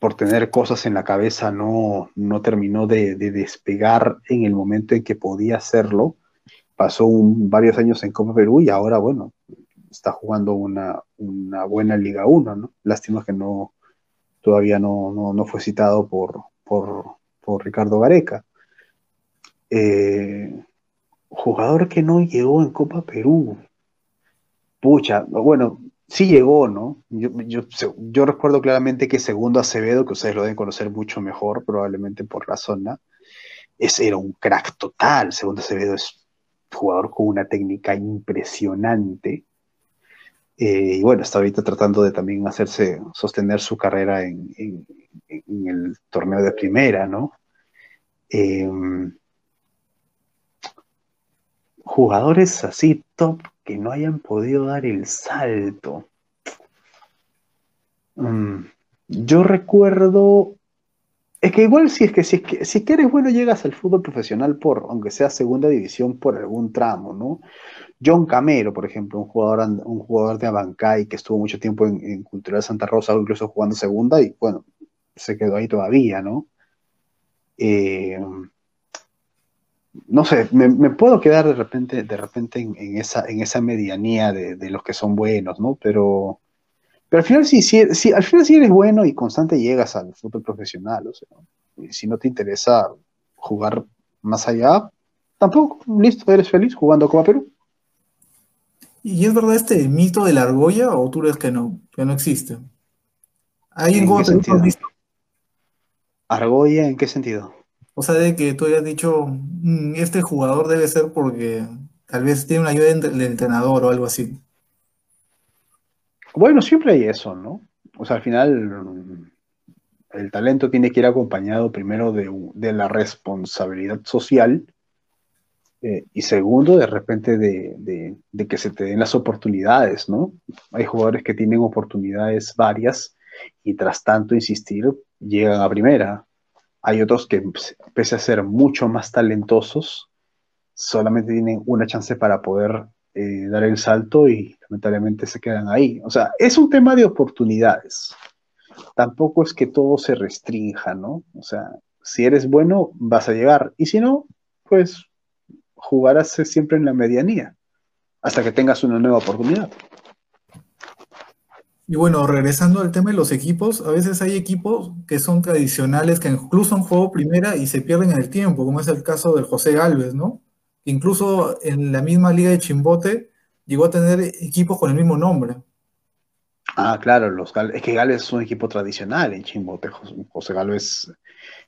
por tener cosas en la cabeza no, no terminó de, despegar en el momento en que podía hacerlo. Pasó varios años en Copa Perú y ahora, bueno, está jugando una, buena Liga 1, ¿no? Lástima que no, todavía no, fue citado por, por, Ricardo Gareca. Eh, jugador que no llegó en Copa Perú. Pucha, bueno, sí llegó, ¿no? Yo, recuerdo claramente que Segundo Acevedo, que ustedes lo deben conocer mucho mejor, probablemente por la zona, era un crack total. Segundo Acevedo es jugador con una técnica impresionante. Eh, y bueno, está ahorita tratando de también hacerse, sostener su carrera en, el torneo de primera, ¿no? Em, jugadores así top que no hayan podido dar el salto. Mm, yo recuerdo. Es que igual si es que si es que si eres bueno llegas al fútbol profesional por, aunque sea segunda división, por algún tramo, ¿no? John Camero, por ejemplo, un jugador, de Abancay que estuvo mucho tiempo en, Cultural Santa Rosa, incluso jugando segunda, y bueno, se quedó ahí todavía, ¿no? Eh, no sé, me, puedo quedar de repente, de repente en, esa, en medianía de, los que son buenos, ¿no? Pero, al final sí, al final sí eres bueno y constante llegas al fútbol profesional, o sea, si no te interesa jugar más allá, tampoco, listo, eres feliz jugando como Perú. ¿Y es verdad este mito de la argolla o tú crees que no, que no existe? ¿Hay en, en visto? ¿Argolla en qué sentido? O sea, de que tú hayas dicho, "Mm, este jugador debe ser porque tal vez tiene una ayuda del entrenador o algo así. Bueno, siempre hay eso, ¿no? O sea, al final mm, el talento tiene que ir acompañado primero de, de la responsabilidad social eh, y segundo, de repente, de, de- que se te den las oportunidades, ¿no? Hay jugadores que tienen oportunidades varias y tras tanto insistir llegan a primera. Hay otros que, pues, pese a ser mucho más talentosos, solamente tienen una chance para poder eh, dar el salto y lamentablemente se quedan ahí. O sea, es un tema de oportunidades. Tampoco es que todo se restrinja, ¿no? O sea, si eres bueno, vas a llegar. Y si no, pues jugarás siempre en la medianía hasta que tengas una nueva oportunidad. Y bueno, regresando al tema de los equipos, a veces hay equipos que son tradicionales, que incluso han jugado primera y se pierden en el tiempo, como es el caso del José Galvez, ¿no? Incluso en la misma liga de Chimbote llegó a tener equipos con el mismo nombre. Ah, claro, los es que Gales es un equipo tradicional en Chimbote. José, Galvez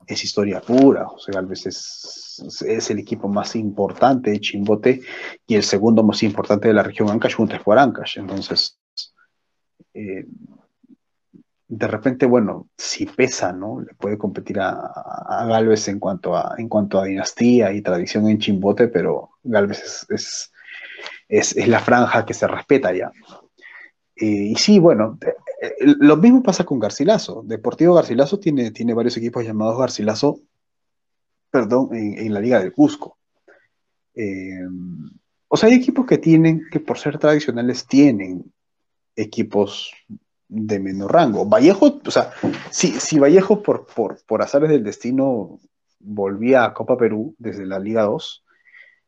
es historia pura. José Galvez es, es el equipo más importante de Chimbote y el segundo más importante de la región Ancash junto a Sport Ancash. Entonces, eh, de repente, bueno, si pesa, ¿no? Le puede competir a, a Galvez en cuanto a, en cuanto a dinastía y tradición en Chimbote, pero Galvez es, es, es, es la franja que se respeta ya. Eh, y sí, bueno, eh, eh, lo mismo pasa con Garcilaso. Deportivo Garcilaso tiene, tiene varios equipos llamados Garcilaso, perdón, en, la Liga del Cusco. O sea, hay equipos que tienen, que por ser tradicionales tienen equipos de menor rango. Vallejo, o sea, si, si Vallejo por, por, por azares del destino volvía a Copa Perú desde la Liga 2,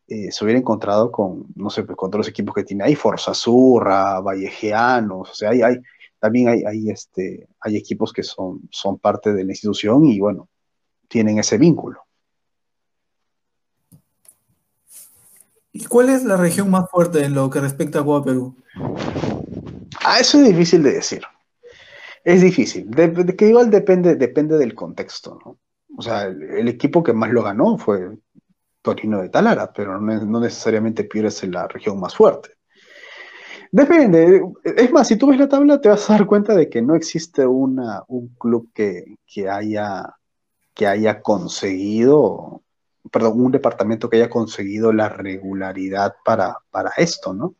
eh, se hubiera encontrado con, no sé, pues, con todos los equipos que tiene ahí, Forza Surra, Vallejeanos, o sea, hay, hay también hay, hay, este, hay equipos que son, son parte de la institución y bueno, tienen ese vínculo. ¿Y cuál es la región más fuerte en lo que respecta a Copa Perú? Ah, eso es difícil de decir. Es difícil, de, de que igual depende, depende del contexto, ¿no? O sea, el, el equipo que más lo ganó fue Torino de Talara, pero no, necesariamente Piura es la región más fuerte. Depende, es más, si tú ves la tabla te vas a dar cuenta de que no existe una, un club que, que, haya, que haya conseguido, perdón, un departamento que haya conseguido la regularidad para, para esto, ¿no?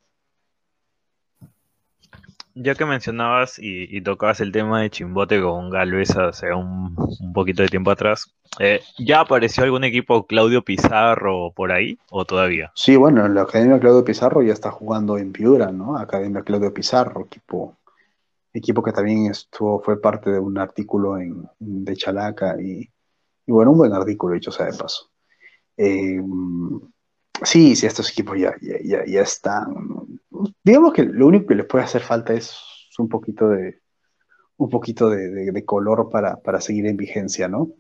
Ya que mencionabas y, tocabas el tema de Chimbote con Galvez hace un, poquito de tiempo atrás, eh, ¿ya apareció algún equipo Claudio Pizarro por ahí o todavía? Sí, bueno, la Academia Claudio Pizarro ya está jugando en Piura, ¿no? Academia Claudio Pizarro, equipo, equipo que también estuvo, fue parte de un artículo en, de Chalaca y, y bueno, un buen artículo, dicho sea de paso. Eh, sí, sí, estos equipos ya, ya, ya, ya están. Digamos que lo único que les puede hacer falta es un poquito de un poquito de, de, de color para, para, seguir en vigencia, ¿no?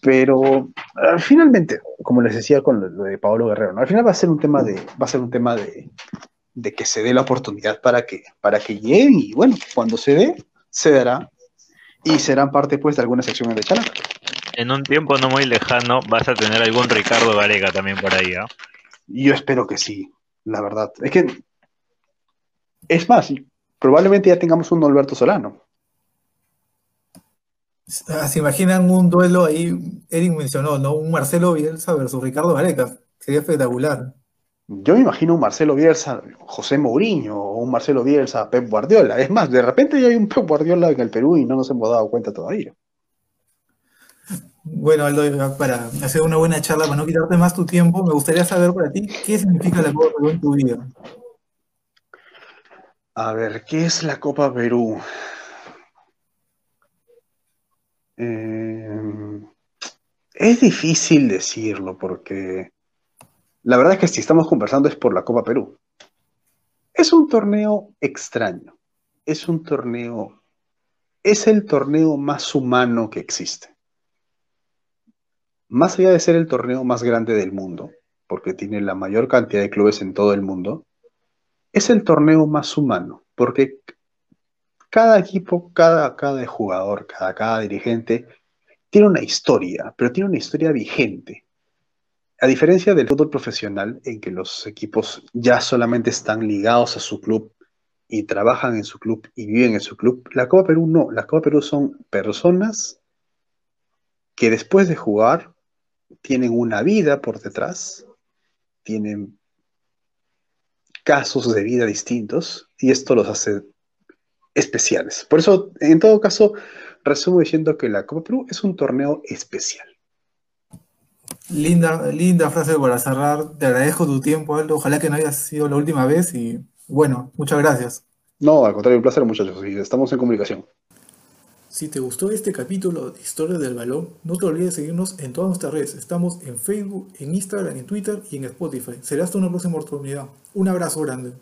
Pero uh, finalmente, como les decía con lo, lo, de Pablo Guerrero, ¿no? al final va a ser un tema de, va a ser un tema de, de que se dé la oportunidad para que, para que lleguen y bueno, cuando se dé, se dará y serán parte pues de alguna sección de Chalaca. En un tiempo no muy lejano vas a tener algún Ricardo Gareca también por ahí, ¿no? Yo espero que sí, la verdad. Es que es más, probablemente ya tengamos un Alberto Solano. ¿Se imaginan un duelo ahí? Eric mencionó, ¿no? Un Marcelo Bielsa versus Ricardo Gareca. Sería espectacular. Yo me imagino un Marcelo Bielsa, José Mourinho, o un Marcelo Bielsa, Pep Guardiola. Es más, de repente ya hay un Pep Guardiola en el Perú y no nos hemos dado cuenta todavía. Bueno, Aldo, para hacer una buena charla, para no quitarte más tu tiempo, me gustaría saber para ti qué significa la Copa Perú en tu vida. A ver, ¿qué es la Copa Perú? Eh, es difícil decirlo porque la verdad es que si estamos conversando es por la Copa Perú. Es un torneo extraño. Es un torneo. Es el torneo más humano que existe. Más allá de ser el torneo más grande del mundo, porque tiene la mayor cantidad de clubes en todo el mundo, es el torneo más humano, porque cada equipo, cada, cada jugador, cada, cada dirigente tiene una historia, pero tiene una historia vigente. A diferencia del fútbol profesional, en que los equipos ya solamente están ligados a su club y trabajan en su club y viven en su club, la Copa Perú no. La Copa Perú son personas que después de jugar tienen una vida por detrás, tienen casos de vida distintos y esto los hace especiales. Por eso, en todo caso, resumo diciendo que la Copa Perú es un torneo especial. Linda, linda frase para cerrar. Te agradezco tu tiempo, Aldo. Ojalá que no haya sido la última vez y bueno, muchas gracias. No, al contrario, un placer, muchachos. Y estamos en comunicación. Si te gustó este capítulo de Historia del Balón, no te olvides de seguirnos en todas nuestras redes. Estamos en Facebook, en Instagram, en Twitter y en Spotify. Será hasta una próxima oportunidad. Un abrazo grande.